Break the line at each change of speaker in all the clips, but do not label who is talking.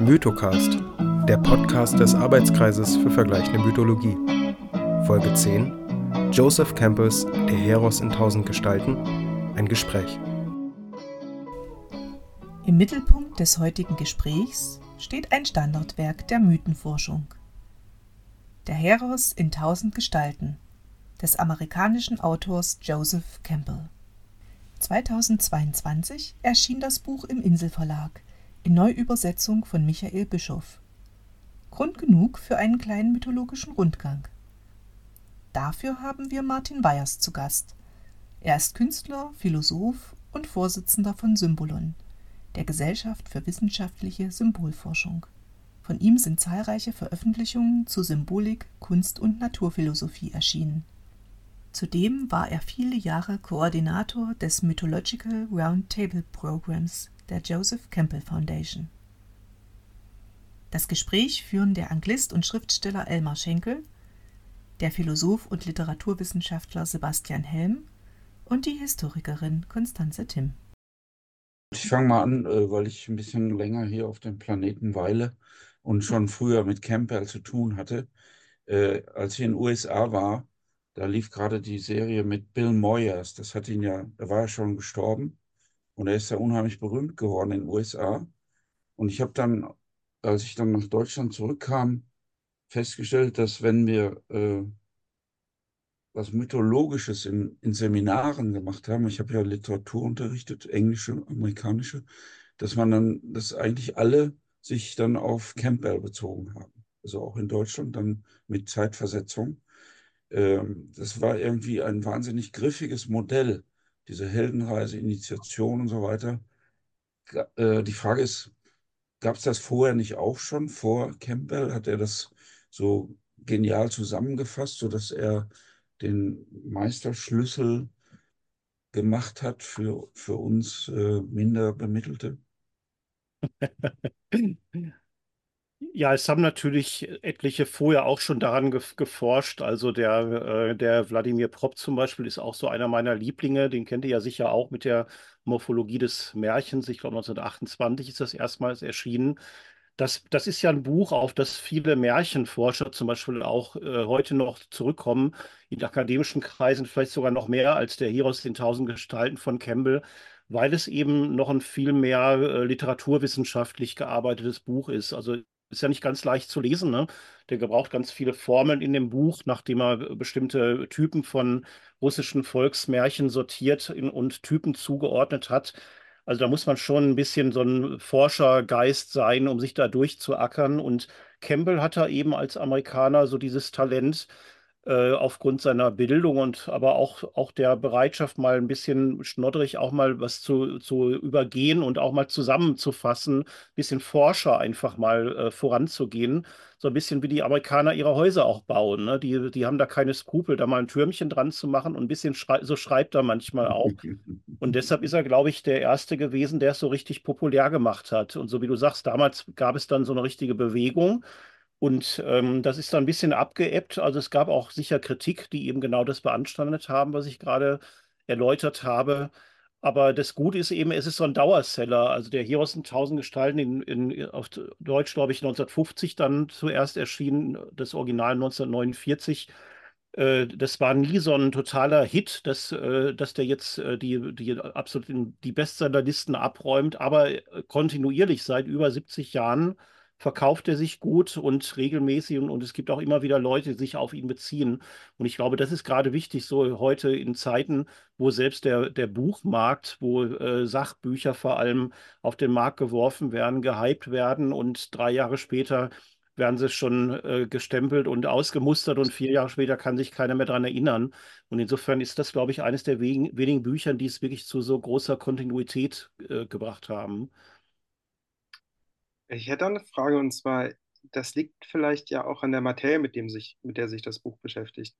Mythocast, der Podcast des Arbeitskreises für vergleichende Mythologie. Folge 10: Joseph Campbells Der Heros in tausend Gestalten. Ein Gespräch.
Im Mittelpunkt des heutigen Gesprächs steht ein Standardwerk der Mythenforschung. Der Heros in tausend Gestalten des amerikanischen Autors Joseph Campbell. 2022 erschien das Buch im Inselverlag in Neuübersetzung von Michael Bischoff. Grund genug für einen kleinen mythologischen Rundgang. Dafür haben wir Martin Weyers zu Gast. Er ist Künstler, Philosoph und Vorsitzender von Symbolon, der Gesellschaft für wissenschaftliche Symbolforschung. Von ihm sind zahlreiche Veröffentlichungen zu Symbolik, Kunst und Naturphilosophie erschienen. Zudem war er viele Jahre Koordinator des Mythological Roundtable Programs der Joseph Campbell Foundation. Das Gespräch führen der Anglist und Schriftsteller Elmar Schenkel, der Philosoph und Literaturwissenschaftler Sebastian Helm und die Historikerin Constanze Timm.
Ich fange mal an, äh, weil ich ein bisschen länger hier auf dem Planeten weile und schon früher mit Campbell zu tun hatte. Äh, als ich in den USA war, da lief gerade die Serie mit Bill Moyers. Das hat ihn ja, da war er schon gestorben. Und er ist ja unheimlich berühmt geworden in den USA. Und ich habe dann, als ich dann nach Deutschland zurückkam, festgestellt, dass wenn wir äh, was Mythologisches in, in Seminaren gemacht haben, ich habe ja Literatur unterrichtet, englische, amerikanische, dass man dann, dass eigentlich alle sich dann auf Campbell bezogen haben. Also auch in Deutschland dann mit Zeitversetzung. Ähm, das war irgendwie ein wahnsinnig griffiges Modell diese Heldenreise, Initiation und so weiter. Äh, die Frage ist, gab es das vorher nicht auch schon vor Campbell? Hat er das so genial zusammengefasst, sodass er den Meisterschlüssel gemacht hat für, für uns äh, minder Bemittelte?
Ja, es haben natürlich etliche vorher auch schon daran ge geforscht. Also der, äh, der Wladimir Propp zum Beispiel ist auch so einer meiner Lieblinge. Den kennt ihr ja sicher auch mit der Morphologie des Märchens. Ich glaube, 1928 ist das erstmals erschienen. Das, das ist ja ein Buch, auf das viele Märchenforscher zum Beispiel auch äh, heute noch zurückkommen, in akademischen Kreisen vielleicht sogar noch mehr als der Heros in tausend Gestalten von Campbell, weil es eben noch ein viel mehr äh, literaturwissenschaftlich gearbeitetes Buch ist. Also ist ja nicht ganz leicht zu lesen. Ne? Der gebraucht ganz viele Formeln in dem Buch, nachdem er bestimmte Typen von russischen Volksmärchen sortiert und Typen zugeordnet hat. Also da muss man schon ein bisschen so ein Forschergeist sein, um sich da durchzuackern. Und Campbell hat da eben als Amerikaner so dieses Talent, aufgrund seiner Bildung und aber auch, auch der Bereitschaft, mal ein bisschen schnoddrig auch mal was zu, zu übergehen und auch mal zusammenzufassen, ein bisschen Forscher einfach mal äh, voranzugehen. So ein bisschen wie die Amerikaner ihre Häuser auch bauen. Ne? Die, die haben da keine Skrupel, da mal ein Türmchen dran zu machen und ein bisschen schrei so schreibt er manchmal auch. Und deshalb ist er, glaube ich, der Erste gewesen, der es so richtig populär gemacht hat. Und so wie du sagst, damals gab es dann so eine richtige Bewegung. Und ähm, das ist dann ein bisschen abgeebbt. Also es gab auch sicher Kritik, die eben genau das beanstandet haben, was ich gerade erläutert habe. Aber das Gute ist eben, es ist so ein Dauerseller. Also der Heros in tausend Gestalten in, in, auf Deutsch, glaube ich, 1950 dann zuerst erschienen, das Original 1949. Äh, das war nie so ein totaler Hit, dass, äh, dass der jetzt äh, die, die absolut die Bestsellerlisten abräumt, aber kontinuierlich seit über 70 Jahren verkauft er sich gut und regelmäßig und, und, es gibt auch immer wieder Leute, die sich auf ihn beziehen. Und ich glaube, das ist gerade wichtig, so heute in Zeiten, wo selbst der, der Buchmarkt, wo äh, Sachbücher vor allem auf den Markt geworfen werden, gehypt werden und drei Jahre später werden sie schon äh, gestempelt und ausgemustert und vier Jahre später kann sich keiner mehr daran erinnern. Und insofern ist das, glaube ich, eines der wenigen, Büchern, die es wirklich zu so großer Kontinuität äh, gebracht haben.
Ich hätte eine Frage und zwar, das liegt vielleicht ja auch an der Materie, mit, dem sich, mit der sich das Buch beschäftigt.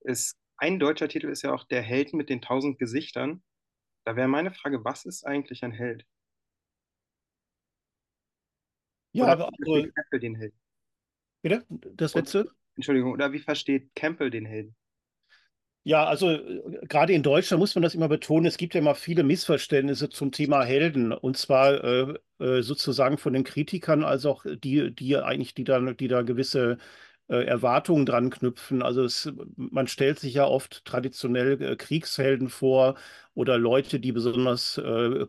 Es, ein deutscher Titel ist ja auch Der Held mit den tausend Gesichtern. Da wäre meine Frage, was ist eigentlich ein Held?
Ja,
oder
aber
wie versteht Campbell den Helden?
bitte, das letzte?
Entschuldigung, oder wie versteht Campbell den Helden?
Ja, also äh, gerade in Deutschland muss man das immer betonen. Es gibt ja immer viele Missverständnisse zum Thema Helden. Und zwar äh, äh, sozusagen von den Kritikern als auch die, die eigentlich, die da, die da gewisse äh, Erwartungen dran knüpfen. Also es, man stellt sich ja oft traditionell äh, Kriegshelden vor oder Leute, die besonders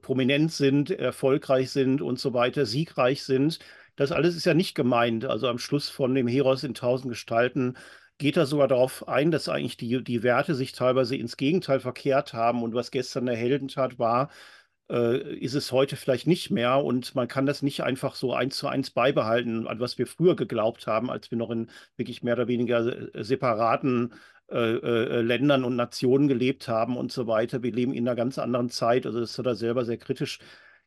prominent sind, erfolgreich sind und so weiter, siegreich sind. Das alles ist ja nicht gemeint. Also am Schluss von dem Heros in tausend Gestalten geht er sogar darauf ein, dass eigentlich die, die Werte sich teilweise ins Gegenteil verkehrt haben und was gestern eine Heldentat war, äh, ist es heute vielleicht nicht mehr und man kann das nicht einfach so eins zu eins beibehalten, an was wir früher geglaubt haben, als wir noch in wirklich mehr oder weniger äh, separaten äh, äh, Ländern und Nationen gelebt haben und so weiter. Wir leben in einer ganz anderen Zeit, also das hat er selber sehr kritisch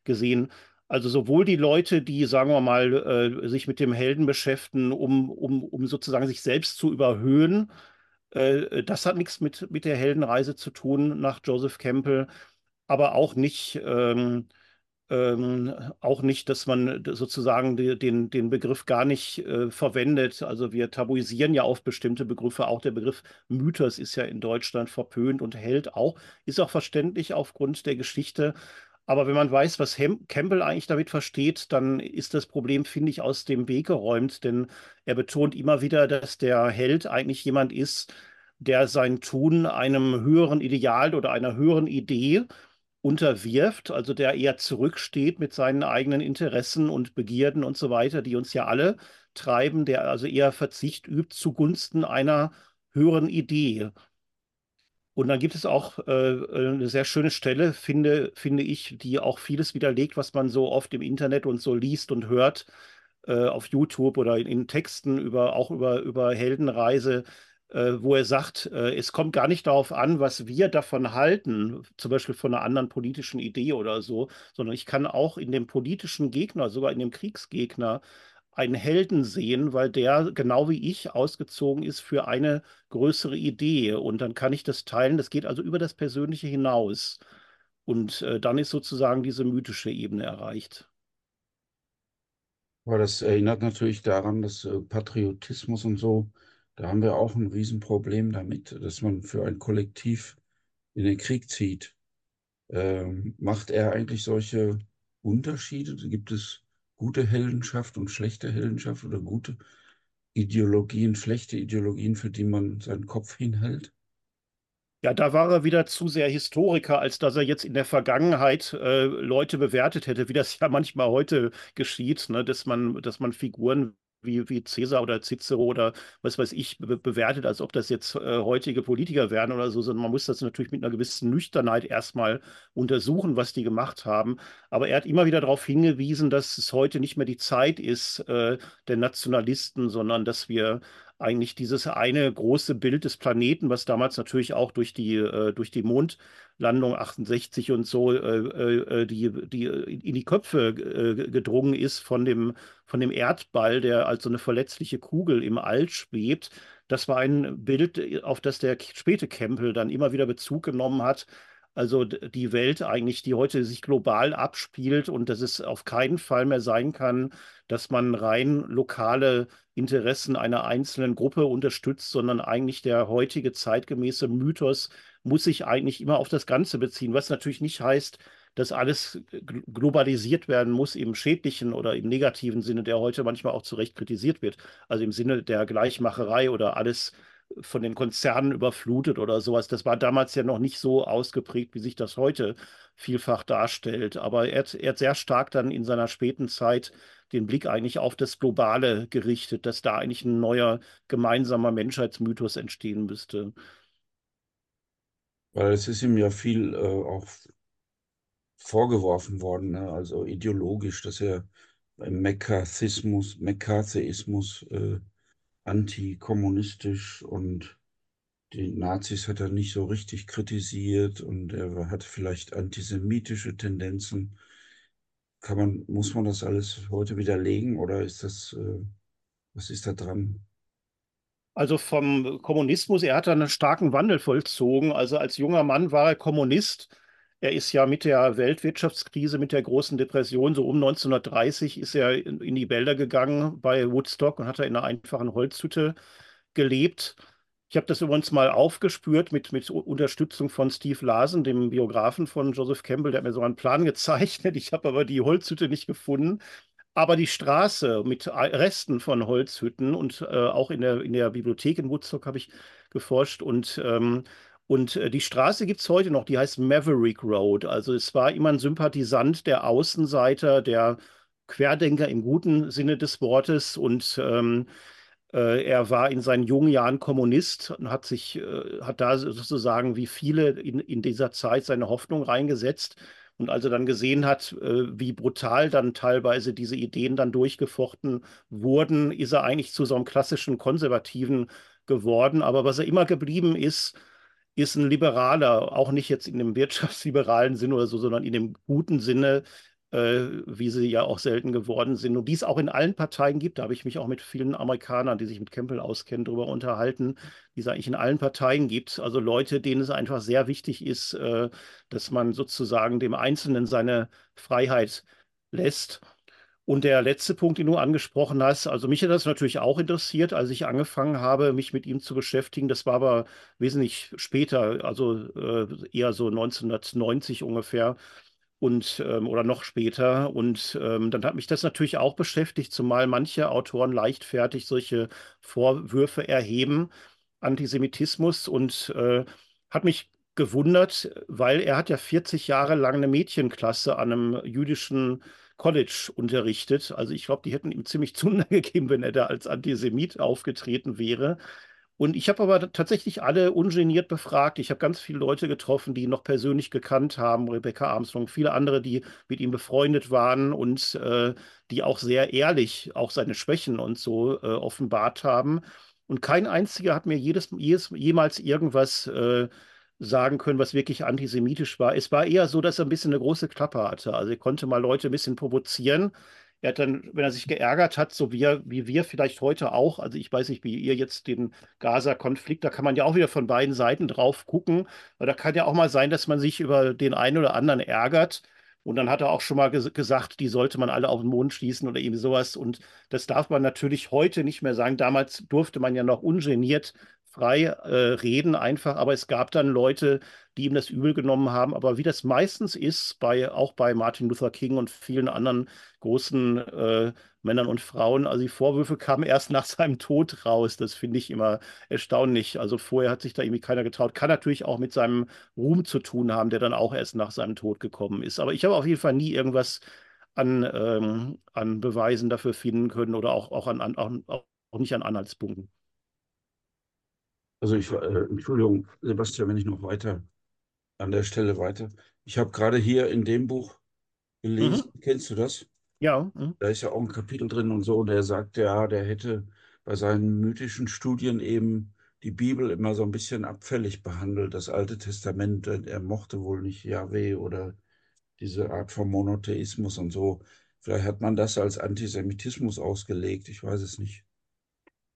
gesehen. Also sowohl die Leute, die, sagen wir mal, äh, sich mit dem Helden beschäftigen, um, um, um sozusagen sich selbst zu überhöhen, äh, das hat nichts mit, mit der Heldenreise zu tun nach Joseph Campbell, aber auch nicht, ähm, ähm, auch nicht, dass man sozusagen die, den, den Begriff gar nicht äh, verwendet. Also wir tabuisieren ja auf bestimmte Begriffe. Auch der Begriff Mythos ist ja in Deutschland verpönt und Held auch, ist auch verständlich aufgrund der Geschichte. Aber wenn man weiß, was Hem Campbell eigentlich damit versteht, dann ist das Problem, finde ich, aus dem Weg geräumt, denn er betont immer wieder, dass der Held eigentlich jemand ist, der sein Tun einem höheren Ideal oder einer höheren Idee unterwirft, also der eher zurücksteht mit seinen eigenen Interessen und Begierden und so weiter, die uns ja alle treiben, der also eher Verzicht übt zugunsten einer höheren Idee. Und dann gibt es auch äh, eine sehr schöne Stelle, finde, finde ich, die auch vieles widerlegt, was man so oft im Internet und so liest und hört, äh, auf YouTube oder in, in, Texten über, auch über, über Heldenreise, äh, wo er sagt, äh, es kommt gar nicht darauf an, was wir davon halten, zum Beispiel von einer anderen politischen Idee oder so, sondern ich kann auch in dem politischen Gegner, sogar in dem Kriegsgegner, einen Helden sehen, weil der genau wie ich ausgezogen ist für eine größere Idee. Und dann kann ich das teilen. Das geht also über das Persönliche hinaus. Und äh, dann ist sozusagen diese mythische Ebene erreicht.
Aber das erinnert natürlich daran, dass äh, Patriotismus und so, da haben wir auch ein Riesenproblem damit, dass man für ein Kollektiv in den Krieg zieht. Ähm, macht er eigentlich solche Unterschiede? Gibt es gute Heldenschaft und schlechte Heldenschaft oder gute Ideologien, schlechte Ideologien, für die man seinen Kopf hinhält?
Ja, da war er wieder zu sehr Historiker, als dass er jetzt in der Vergangenheit äh, Leute bewertet hätte, wie das ja manchmal heute geschieht, ne? dass man, dass man Figuren wie, wie Cäsar oder Cicero oder was weiß ich be bewertet, als ob das jetzt äh, heutige Politiker wären oder so, sondern man muss das natürlich mit einer gewissen Nüchternheit erstmal untersuchen, was die gemacht haben. Aber er hat immer wieder darauf hingewiesen, dass es heute nicht mehr die Zeit ist äh, der Nationalisten, sondern dass wir eigentlich dieses eine große Bild des Planeten, was damals natürlich auch durch die, äh, durch die Mondlandung 68 und so äh, äh, äh, die, die in die Köpfe äh, gedrungen ist von dem, von dem Erdball, der als so eine verletzliche Kugel im All schwebt. Das war ein Bild, auf das der späte Campbell dann immer wieder Bezug genommen hat. Also die Welt eigentlich, die heute sich global abspielt und dass es auf keinen Fall mehr sein kann, dass man rein lokale Interessen einer einzelnen Gruppe unterstützt, sondern eigentlich der heutige zeitgemäße Mythos muss sich eigentlich immer auf das Ganze beziehen, was natürlich nicht heißt, dass alles globalisiert werden muss im schädlichen oder im negativen Sinne, der heute manchmal auch zu Recht kritisiert wird. Also im Sinne der Gleichmacherei oder alles von den Konzernen überflutet oder sowas. Das war damals ja noch nicht so ausgeprägt, wie sich das heute vielfach darstellt. Aber er hat, er hat sehr stark dann in seiner späten Zeit den Blick eigentlich auf das Globale gerichtet, dass da eigentlich ein neuer gemeinsamer Menschheitsmythos entstehen müsste.
Weil es ist ihm ja viel äh, auch vorgeworfen worden, ne? also ideologisch, dass er im McCarthyismus, McCarthyismus äh, antikommunistisch und die Nazis hat er nicht so richtig kritisiert und er hatte vielleicht antisemitische Tendenzen. Kann man, muss man das alles heute widerlegen oder ist das, äh, was ist da dran?
Also vom Kommunismus, er hat einen starken Wandel vollzogen. Also als junger Mann war er Kommunist. Er ist ja mit der Weltwirtschaftskrise, mit der großen Depression, so um 1930 ist er in die Wälder gegangen bei Woodstock und hat er in einer einfachen Holzhütte gelebt. Ich habe das übrigens mal aufgespürt mit, mit Unterstützung von Steve Larsen, dem Biografen von Joseph Campbell. Der hat mir so einen Plan gezeichnet. Ich habe aber die Holzhütte nicht gefunden. Aber die Straße mit Resten von Holzhütten und äh, auch in der, in der Bibliothek in Woodstock habe ich geforscht und ähm, und äh, die Straße gibt es heute noch, die heißt Maverick Road. Also es war immer ein Sympathisant der Außenseiter, der Querdenker im guten Sinne des Wortes und ähm, äh, er war in seinen jungen Jahren Kommunist und hat sich, äh, hat da sozusagen wie viele in, in dieser Zeit seine Hoffnung reingesetzt. Und als er dann gesehen hat, äh, wie brutal dann teilweise diese Ideen dann durchgefochten wurden, ist er eigentlich zu so einem klassischen Konservativen geworden. Aber was er immer geblieben ist, ist ein Liberaler, auch nicht jetzt in dem wirtschaftsliberalen Sinne oder so, sondern in dem guten Sinne, äh, wie sie ja auch selten geworden sind. Und die es auch in allen Parteien gibt. Da habe ich mich auch mit vielen Amerikanern, die sich mit Campbell auskennen, darüber unterhalten, die es eigentlich in allen Parteien gibt. Also Leute, denen es einfach sehr wichtig ist, äh, dass man sozusagen dem Einzelnen seine Freiheit lässt. Und der letzte Punkt, den du angesprochen hast, also mich hat das natürlich auch interessiert, als ich angefangen habe, mich mit ihm zu beschäftigen. Das war aber wesentlich später, also äh, eher so 1990 ungefähr und ähm, oder noch später. Und ähm, dann hat mich das natürlich auch beschäftigt, zumal manche Autoren leichtfertig solche Vorwürfe erheben, Antisemitismus und äh, hat mich gewundert, weil er hat ja 40 Jahre lang eine Mädchenklasse an einem jüdischen College unterrichtet. Also ich glaube, die hätten ihm ziemlich Zunder gegeben, wenn er da als Antisemit aufgetreten wäre. Und ich habe aber tatsächlich alle ungeniert befragt. Ich habe ganz viele Leute getroffen, die ihn noch persönlich gekannt haben, Rebecca Armstrong, viele andere, die mit ihm befreundet waren und äh, die auch sehr ehrlich auch seine Schwächen und so äh, offenbart haben. Und kein einziger hat mir jedes, jedes jemals irgendwas äh, sagen können, was wirklich antisemitisch war. Es war eher so, dass er ein bisschen eine große Klappe hatte. Also er konnte mal Leute ein bisschen provozieren. Er hat dann, wenn er sich geärgert hat, so wie, er, wie wir vielleicht heute auch, also ich weiß nicht, wie ihr jetzt den Gaza-Konflikt, da kann man ja auch wieder von beiden Seiten drauf gucken. Aber da kann ja auch mal sein, dass man sich über den einen oder anderen ärgert. Und dann hat er auch schon mal ges gesagt, die sollte man alle auf den Mond schießen oder irgendwie sowas. Und das darf man natürlich heute nicht mehr sagen. Damals durfte man ja noch ungeniert frei äh, reden einfach, aber es gab dann Leute, die ihm das übel genommen haben. Aber wie das meistens ist, bei, auch bei Martin Luther King und vielen anderen großen äh, Männern und Frauen, also die Vorwürfe kamen erst nach seinem Tod raus. Das finde ich immer erstaunlich. Also vorher hat sich da irgendwie keiner getraut. Kann natürlich auch mit seinem Ruhm zu tun haben, der dann auch erst nach seinem Tod gekommen ist. Aber ich habe auf jeden Fall nie irgendwas an, ähm, an Beweisen dafür finden können oder auch, auch, an, an, auch, auch nicht an Anhaltspunkten.
Also ich, äh, Entschuldigung, Sebastian, wenn ich noch weiter an der Stelle weiter. Ich habe gerade hier in dem Buch gelesen, mhm. kennst du das?
Ja. Mhm.
Da ist ja auch ein Kapitel drin und so, und er sagt, ja, der hätte bei seinen mythischen Studien eben die Bibel immer so ein bisschen abfällig behandelt, das Alte Testament. Er mochte wohl nicht Yahweh oder diese Art von Monotheismus und so. Vielleicht hat man das als Antisemitismus ausgelegt, ich weiß es nicht.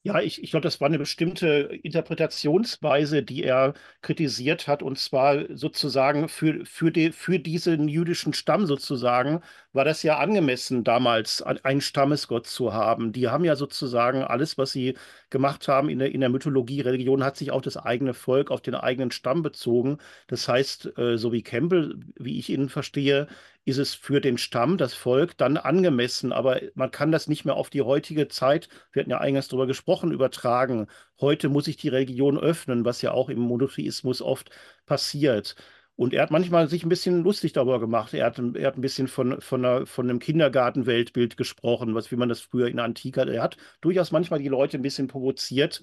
Ja, ich, ich glaube, das war eine bestimmte Interpretationsweise, die er kritisiert hat, und zwar sozusagen für, für, die, für diesen jüdischen Stamm sozusagen war das ja angemessen, damals einen Stammesgott zu haben. Die haben ja sozusagen alles, was sie gemacht haben in der, in der Mythologie, Religion hat sich auf das eigene Volk, auf den eigenen Stamm bezogen. Das heißt, äh, so wie Campbell, wie ich ihn verstehe, ist es für den Stamm, das Volk, dann angemessen. Aber man kann das nicht mehr auf die heutige Zeit, wir hatten ja eingangs darüber gesprochen, übertragen. Heute muss sich die Religion öffnen, was ja auch im Monotheismus oft passiert. Und er hat manchmal sich ein bisschen lustig darüber gemacht. Er hat, er hat ein bisschen von, von, einer, von einem Kindergartenweltbild gesprochen, was, wie man das früher in der Antike hat. Er hat durchaus manchmal die Leute ein bisschen provoziert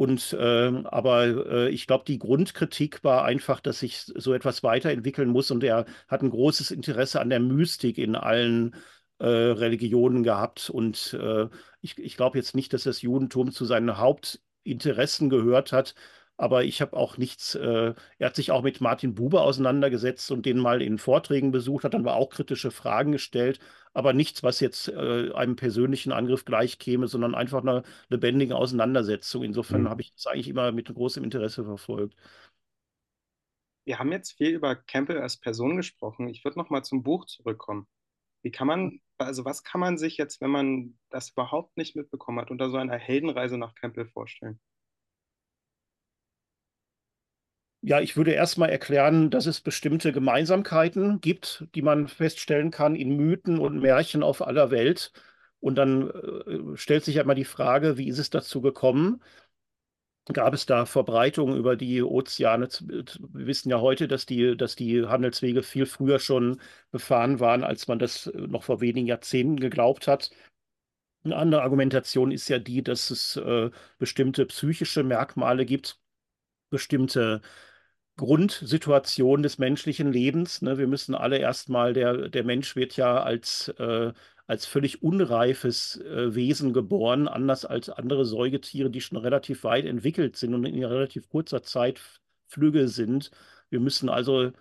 und äh, aber äh, ich glaube, die Grundkritik war einfach, dass sich so etwas weiterentwickeln muss und er hat ein großes Interesse an der Mystik in allen äh, Religionen gehabt. Und äh, ich, ich glaube jetzt nicht, dass das Judentum zu seinen Hauptinteressen gehört hat. Aber ich habe auch nichts, äh, er hat sich auch mit Martin Buber auseinandergesetzt und den mal in Vorträgen besucht, hat dann aber auch kritische Fragen gestellt aber nichts, was jetzt äh, einem persönlichen Angriff gleichkäme, sondern einfach eine lebendige Auseinandersetzung. Insofern mhm. habe ich das eigentlich immer mit großem Interesse verfolgt.
Wir haben jetzt viel über Campbell als Person gesprochen. Ich würde noch mal zum Buch zurückkommen. Wie kann man, also was kann man sich jetzt, wenn man das überhaupt nicht mitbekommen hat, unter so einer Heldenreise nach Campbell vorstellen?
Ja, ich würde erstmal erklären, dass es bestimmte Gemeinsamkeiten gibt, die man feststellen kann in Mythen und Märchen auf aller Welt. Und dann äh, stellt sich ja immer die Frage, wie ist es dazu gekommen? Gab es da Verbreitungen über die Ozeane? Wir wissen ja heute, dass die, dass die Handelswege viel früher schon befahren waren, als man das noch vor wenigen Jahrzehnten geglaubt hat. Eine andere Argumentation ist ja die, dass es äh, bestimmte psychische Merkmale gibt, bestimmte Grundsituation des menschlichen Lebens. Ne? Wir müssen alle erstmal, der, der Mensch wird ja als, äh, als völlig unreifes äh, Wesen geboren, anders als andere Säugetiere, die schon relativ weit entwickelt sind und in relativ kurzer Zeit flügge sind. Wir müssen also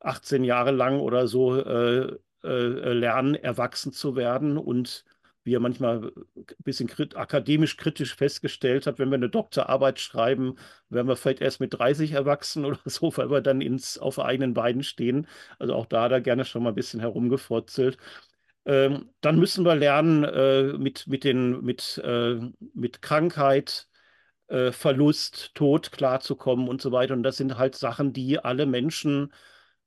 18 Jahre lang oder so äh, äh, lernen, erwachsen zu werden und wie er manchmal ein bisschen krit akademisch kritisch festgestellt hat, wenn wir eine Doktorarbeit schreiben, werden wir vielleicht erst mit 30 erwachsen oder so, weil wir dann ins, auf eigenen Beinen stehen. Also auch da hat er gerne schon mal ein bisschen herumgefurzelt. Ähm, dann müssen wir lernen, äh, mit, mit, den, mit, äh, mit Krankheit, äh, Verlust, Tod klarzukommen und so weiter. Und das sind halt Sachen, die alle Menschen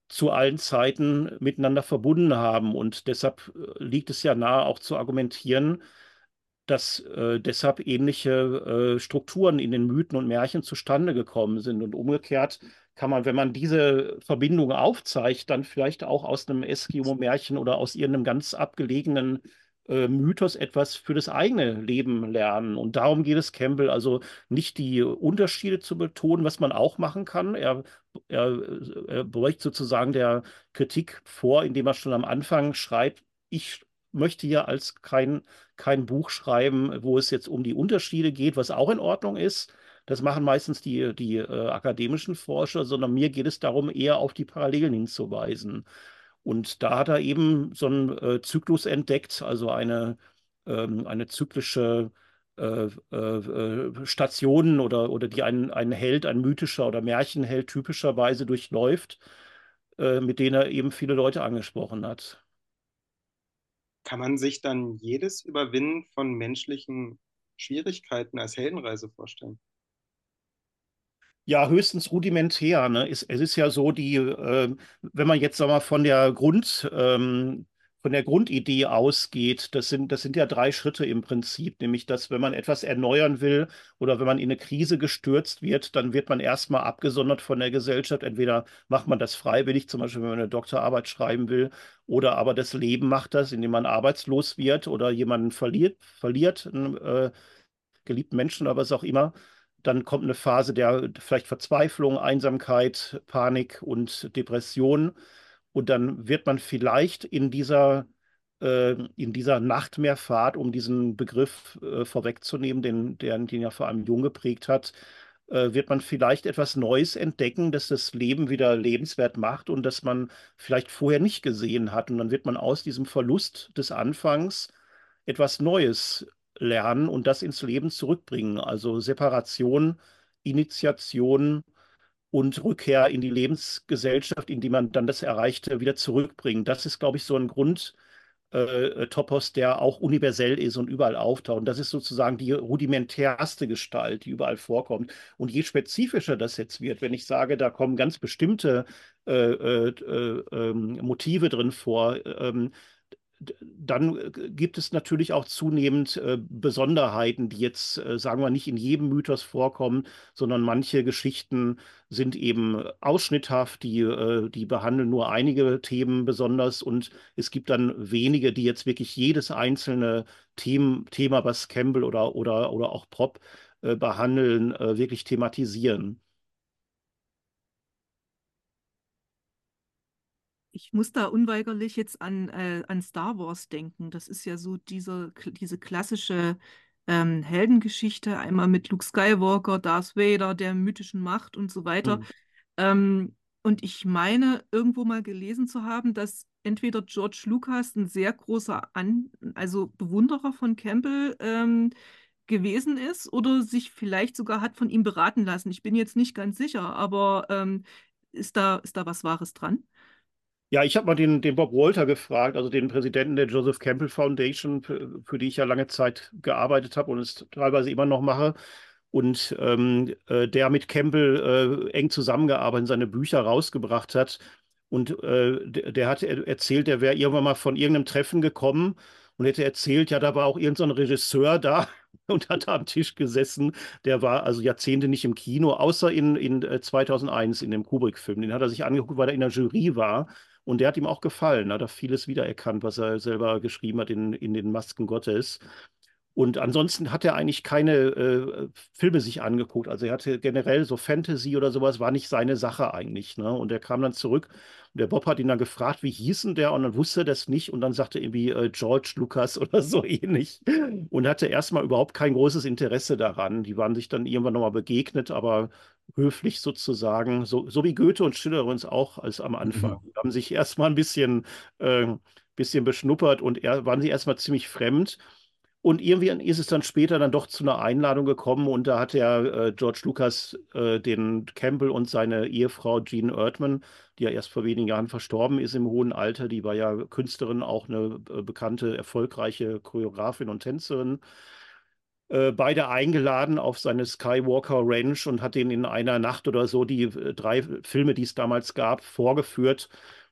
zu allen Zeiten miteinander verbunden haben. Und deshalb äh, liegt es ja nahe, auch zu argumentieren, dass äh, deshalb ähnliche äh, Strukturen in den Mythen und Märchen zustande gekommen sind. Und umgekehrt kann man, wenn man diese Verbindung aufzeigt, dann vielleicht auch aus einem Eskimo-Märchen oder aus irgendeinem ganz abgelegenen äh, Mythos etwas für das eigene Leben lernen. Und darum geht es Campbell, also nicht die Unterschiede zu betonen, was man auch machen kann. Er, er, er beugt sozusagen der Kritik vor, indem er schon am Anfang schreibt, ich möchte ja als kein, kein Buch schreiben, wo es jetzt um die Unterschiede geht, was auch in Ordnung ist. Das machen meistens die, die äh, akademischen Forscher, sondern mir geht es darum, eher auf die Parallelen hinzuweisen. Und da hat er eben so einen äh, Zyklus entdeckt, also eine, ähm, eine zyklische äh, äh, Station oder, oder die ein, ein Held, ein mythischer oder Märchenheld typischerweise durchläuft, äh, mit denen er eben viele Leute angesprochen hat.
Kann man sich dann jedes Überwinden von menschlichen Schwierigkeiten als Heldenreise vorstellen?
Ja, höchstens rudimentär. Ne? Es, es ist ja so, die, äh, wenn man jetzt sag mal, von der Grund, ähm, von der Grundidee ausgeht, das sind, das sind ja drei Schritte im Prinzip, nämlich dass, wenn man etwas erneuern will oder wenn man in eine Krise gestürzt wird, dann wird man erstmal abgesondert von der Gesellschaft. Entweder macht man das freiwillig, zum Beispiel wenn man eine Doktorarbeit schreiben will, oder aber das Leben macht das, indem man arbeitslos wird oder jemanden verliert, verliert einen äh, geliebten Menschen oder was auch immer dann kommt eine Phase der vielleicht Verzweiflung, Einsamkeit, Panik und Depression. Und dann wird man vielleicht in dieser, äh, in dieser Nachtmeerfahrt, um diesen Begriff äh, vorwegzunehmen, den, der, den ja vor allem Jung geprägt hat, äh, wird man vielleicht etwas Neues entdecken, das das Leben wieder lebenswert macht und das man vielleicht vorher nicht gesehen hat. Und dann wird man aus diesem Verlust des Anfangs etwas Neues lernen und das ins Leben zurückbringen. Also Separation, Initiation und Rückkehr in die Lebensgesellschaft, in die man dann das Erreichte wieder zurückbringt. Das ist, glaube ich, so ein Grund. Äh, Topos, der auch universell ist und überall auftaucht. Und das ist sozusagen die rudimentärste Gestalt, die überall vorkommt. Und je spezifischer das jetzt wird, wenn ich sage, da kommen ganz bestimmte äh, äh, äh ähm, Motive drin vor, ähm, dann äh, gibt es natürlich auch zunehmend äh, Besonderheiten, die jetzt, äh, sagen wir, nicht in jedem Mythos vorkommen, sondern manche Geschichten sind eben ausschnitthaft, die, äh, die behandeln nur einige Themen besonders und es gibt dann wenige, die jetzt wirklich jedes einzelne Thema, Thema was Campbell oder, oder, oder auch Prop äh, behandeln, äh, wirklich thematisieren.
Ich muss da unweigerlich jetzt an, äh, an Star Wars denken. Das ist ja so diese, diese klassische ähm, Heldengeschichte, einmal mit Luke Skywalker, Darth Vader, der mythischen Macht und so weiter. Mhm. Ähm, und ich meine, irgendwo mal gelesen zu haben, dass entweder George Lucas ein sehr großer An also Bewunderer von Campbell ähm, gewesen ist oder sich vielleicht sogar hat von ihm beraten lassen. Ich bin jetzt nicht ganz sicher, aber ähm, ist da, ist da was Wahres dran?
Ja, ich habe mal den, den Bob Walter gefragt, also den Präsidenten der Joseph Campbell Foundation, für, für die ich ja lange Zeit gearbeitet habe und es teilweise immer noch mache. und ähm, äh, der mit Campbell äh, eng zusammengearbeitet, seine Bücher rausgebracht hat. Und äh, der, der hat erzählt, er wäre irgendwann mal von irgendeinem Treffen gekommen und hätte erzählt, ja, da war auch irgendein so Regisseur da und hat am Tisch gesessen. Der war also Jahrzehnte nicht im Kino, außer in, in 2001 äh, in dem Kubrick-Film. Den hat er sich angeguckt, weil er in der Jury war. Und der hat ihm auch gefallen. Hat er vieles wiedererkannt, was er selber geschrieben hat in, in den Masken Gottes. Und ansonsten hat er eigentlich keine äh, Filme sich angeguckt. Also er hatte generell so Fantasy oder sowas, war nicht seine Sache eigentlich. Ne? Und er kam dann zurück und der Bob hat ihn dann gefragt, wie hieß denn der? Und dann wusste er das nicht und dann sagte er irgendwie äh, George Lucas oder so ähnlich. Und hatte erstmal überhaupt kein großes Interesse daran. Die waren sich dann irgendwann nochmal begegnet, aber höflich sozusagen, so, so wie Goethe und Schiller uns auch als am Anfang. Mhm. Haben sich erstmal ein bisschen, äh, bisschen beschnuppert und er, waren sie erstmal ziemlich fremd. Und irgendwie ist es dann später dann doch zu einer Einladung gekommen und da hat der äh, George Lucas äh, den Campbell und seine Ehefrau Jean Erdman, die ja erst vor wenigen Jahren verstorben ist im hohen Alter, die war ja Künstlerin, auch eine äh, bekannte, erfolgreiche Choreografin und Tänzerin, äh, beide eingeladen auf seine Skywalker Ranch und hat denen in einer Nacht oder so die äh, drei Filme, die es damals gab, vorgeführt.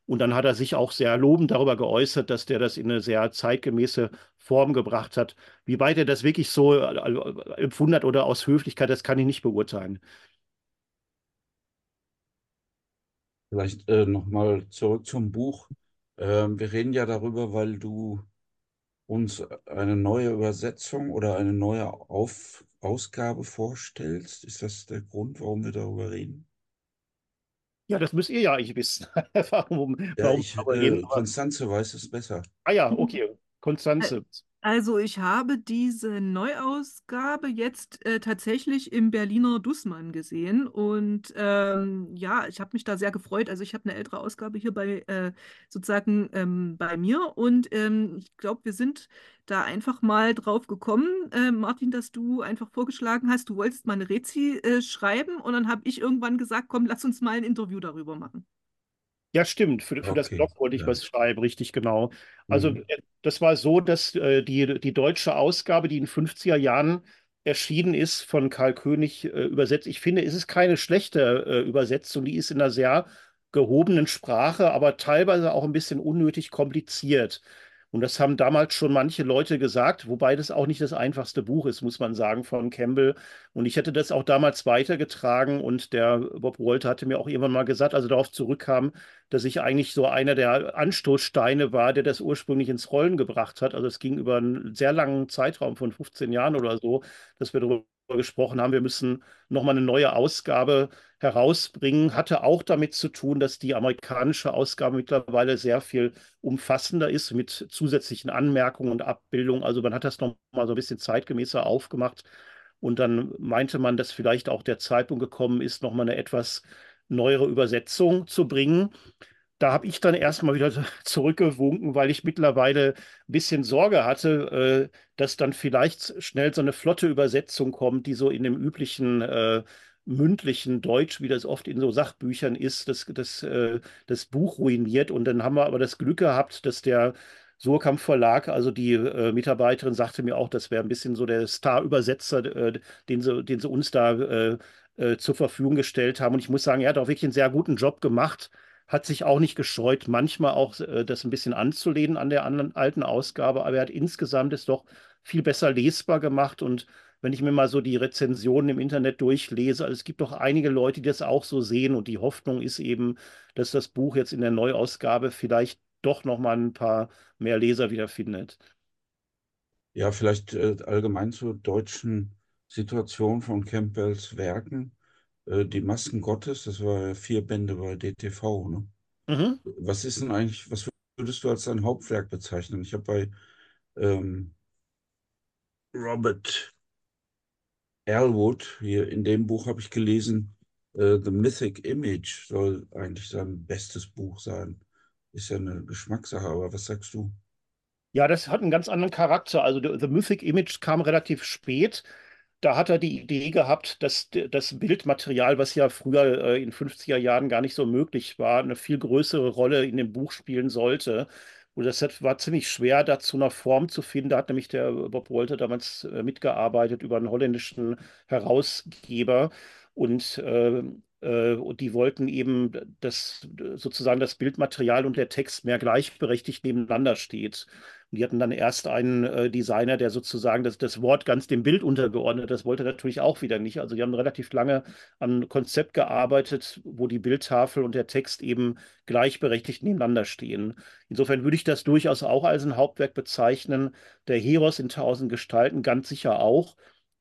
Und dann hat er sich auch sehr lobend darüber geäußert, dass der das in eine sehr zeitgemäße Form gebracht hat. Wie weit er das wirklich so äh, äh, empfunden hat oder aus Höflichkeit, das kann ich nicht beurteilen.
Vielleicht äh, nochmal zurück zum Buch. Ähm, wir reden ja darüber, weil du uns eine neue Übersetzung oder eine neue Auf Ausgabe vorstellst. Ist das der Grund, warum wir darüber reden?
Ja, das müsst ihr ja eigentlich wissen.
warum, ja, warum ich, äh, Konstanze weiß es besser.
Ah ja, okay. Konstanze.
Also ich habe diese Neuausgabe jetzt äh, tatsächlich im Berliner Dussmann gesehen und ähm, ja, ich habe mich da sehr gefreut. Also ich habe eine ältere Ausgabe hier bei äh, sozusagen ähm, bei mir und ähm, ich glaube, wir sind da einfach mal drauf gekommen, äh, Martin, dass du einfach vorgeschlagen hast, du wolltest mal eine Rezi äh, schreiben und dann habe ich irgendwann gesagt, komm, lass uns mal ein Interview darüber machen.
Ja, stimmt. Für, für das Blog wollte ich ja. was schreiben, richtig genau. Also mhm. Äh, das war so, dass äh, die, die deutsche Ausgabe, die in 50er Jahren erschienen ist, von Karl König äh, übersetzt. Ich finde, es ist keine schlechte äh, Übersetzung, die ist in einer sehr gehobenen Sprache, aber teilweise auch ein bisschen unnötig kompliziert. Und das haben damals schon manche Leute gesagt, wobei das auch nicht das einfachste Buch ist, muss man sagen, von Campbell. Und ich hätte das auch damals weitergetragen und der Bob Walter hatte mir auch irgendwann mal gesagt, also darauf zurückkam, dass ich eigentlich so einer der Anstoßsteine war, der das ursprünglich ins Rollen gebracht hat. Also es ging über einen sehr langen Zeitraum von 15 Jahren oder so, dass wir darüber gesprochen haben, wir müssen nochmal eine neue Ausgabe herausbringen, hatte auch damit zu tun, dass die amerikanische Ausgabe mittlerweile sehr viel umfassender ist mit zusätzlichen Anmerkungen und Abbildungen. Also man hat das nochmal so ein bisschen zeitgemäßer aufgemacht. Und dann meinte man, dass vielleicht auch der Zeitpunkt gekommen ist, nochmal eine etwas neuere Übersetzung zu bringen da habe ich dann erstmal wieder zurückgewunken, weil ich mittlerweile ein bisschen Sorge hatte, äh, dass dann vielleicht schnell so eine flotte Übersetzung kommt, die so in dem üblichen äh, mündlichen Deutsch, wie das oft in so Sachbüchern ist, das, das, äh, das Buch ruiniert. Und dann haben wir aber das Glück gehabt, dass der Surkamp Verlag, also die äh, Mitarbeiterin sagte mir auch, das wäre ein bisschen so der Star-Übersetzer, äh, den, sie, den sie uns da äh, äh, zur Verfügung gestellt haben. Und ich muss sagen, er hat auch wirklich einen sehr guten Job gemacht hat sich auch nicht gescheut, manchmal auch äh, das ein bisschen anzulehnen an der anderen, alten Ausgabe, aber er hat insgesamt es doch viel besser lesbar gemacht und wenn ich mir mal so die Rezensionen im Internet durchlese, also es gibt doch einige Leute, die das auch so sehen und die Hoffnung ist eben, dass das Buch jetzt in der Neuausgabe vielleicht doch noch mal ein paar mehr Leser wiederfindet.
Ja, vielleicht äh, allgemein zur deutschen Situation von Campbells Werken. Äh, die Masken Gottes, das war vier Bände bei DTV. Ne? Mhm. Was ist denn eigentlich, was würdest du als dein Hauptwerk bezeichnen? Ich habe bei ähm, Robert Elwood, hier in dem Buch habe ich gelesen, uh, The Mythic Image soll eigentlich sein bestes Buch sein. Ist ja eine Geschmackssache, aber was sagst du?
Ja, das hat einen ganz anderen Charakter. Also The Mythic Image kam relativ spät da hat er die Idee gehabt, dass das Bildmaterial, was ja früher äh, in 50er Jahren gar nicht so möglich war, eine viel größere Rolle in dem Buch spielen sollte. Und das war ziemlich schwer, da zu einer Form zu finden. Da hat nämlich der Bob Walter damals äh, mitgearbeitet über einen holländischen Herausgeber. Und äh, und die wollten eben, dass sozusagen das Bildmaterial und der Text mehr gleichberechtigt nebeneinander steht. Und die hatten dann erst einen äh, Designer, der sozusagen das, das Wort ganz dem Bild untergeordnet. Das wollte er natürlich auch wieder nicht. Also die haben relativ lange an Konzept gearbeitet, wo die Bildtafel und der Text eben gleichberechtigt nebeneinander stehen. Insofern würde ich das durchaus auch als ein Hauptwerk bezeichnen. Der Heros in tausend Gestalten ganz sicher auch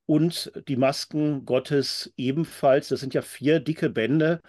und die Masken Gottes ebenfalls. Das sind ja vier dicke Bände,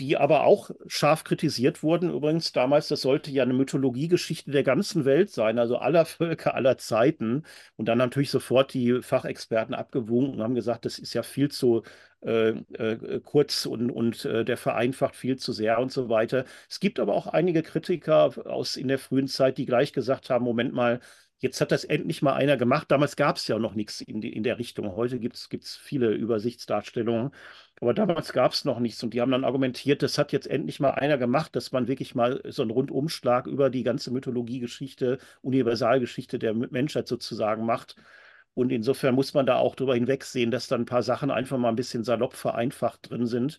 die aber auch scharf kritisiert wurden. Übrigens damals, das sollte ja eine Mythologiegeschichte der ganzen Welt sein, also aller Völker, aller Zeiten. Und dann natürlich sofort die Fachexperten abgewunken und haben gesagt, das ist ja viel zu äh, äh, kurz und, und äh, der vereinfacht viel zu sehr und so weiter. Es gibt aber auch einige Kritiker aus in der frühen Zeit, die gleich gesagt haben, Moment mal, Jetzt hat das endlich mal einer gemacht. Damals gab es ja noch nichts in, in der Richtung. Heute gibt es viele Übersichtsdarstellungen. Aber damals gab es noch nichts. Und die haben dann argumentiert, das hat jetzt endlich mal einer gemacht, dass man wirklich mal so einen Rundumschlag über die ganze Mythologiegeschichte, Universalgeschichte der Menschheit sozusagen macht. Und insofern muss man da auch drüber hinwegsehen, dass dann ein paar Sachen einfach mal ein bisschen salopp vereinfacht drin sind.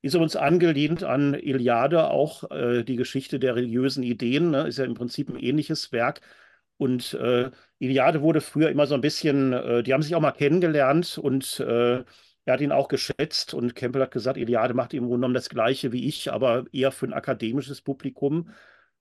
Ist uns angelehnt an Iliade auch äh, die Geschichte der religiösen Ideen. Ne? Ist ja im Prinzip ein ähnliches Werk und äh, Iliade wurde früher immer so ein bisschen, äh, die haben sich auch mal kennengelernt und äh, er hat ihn auch geschätzt und Campbell hat gesagt, Iliade macht im Grunde genommen das Gleiche wie ich, aber eher für ein akademisches Publikum.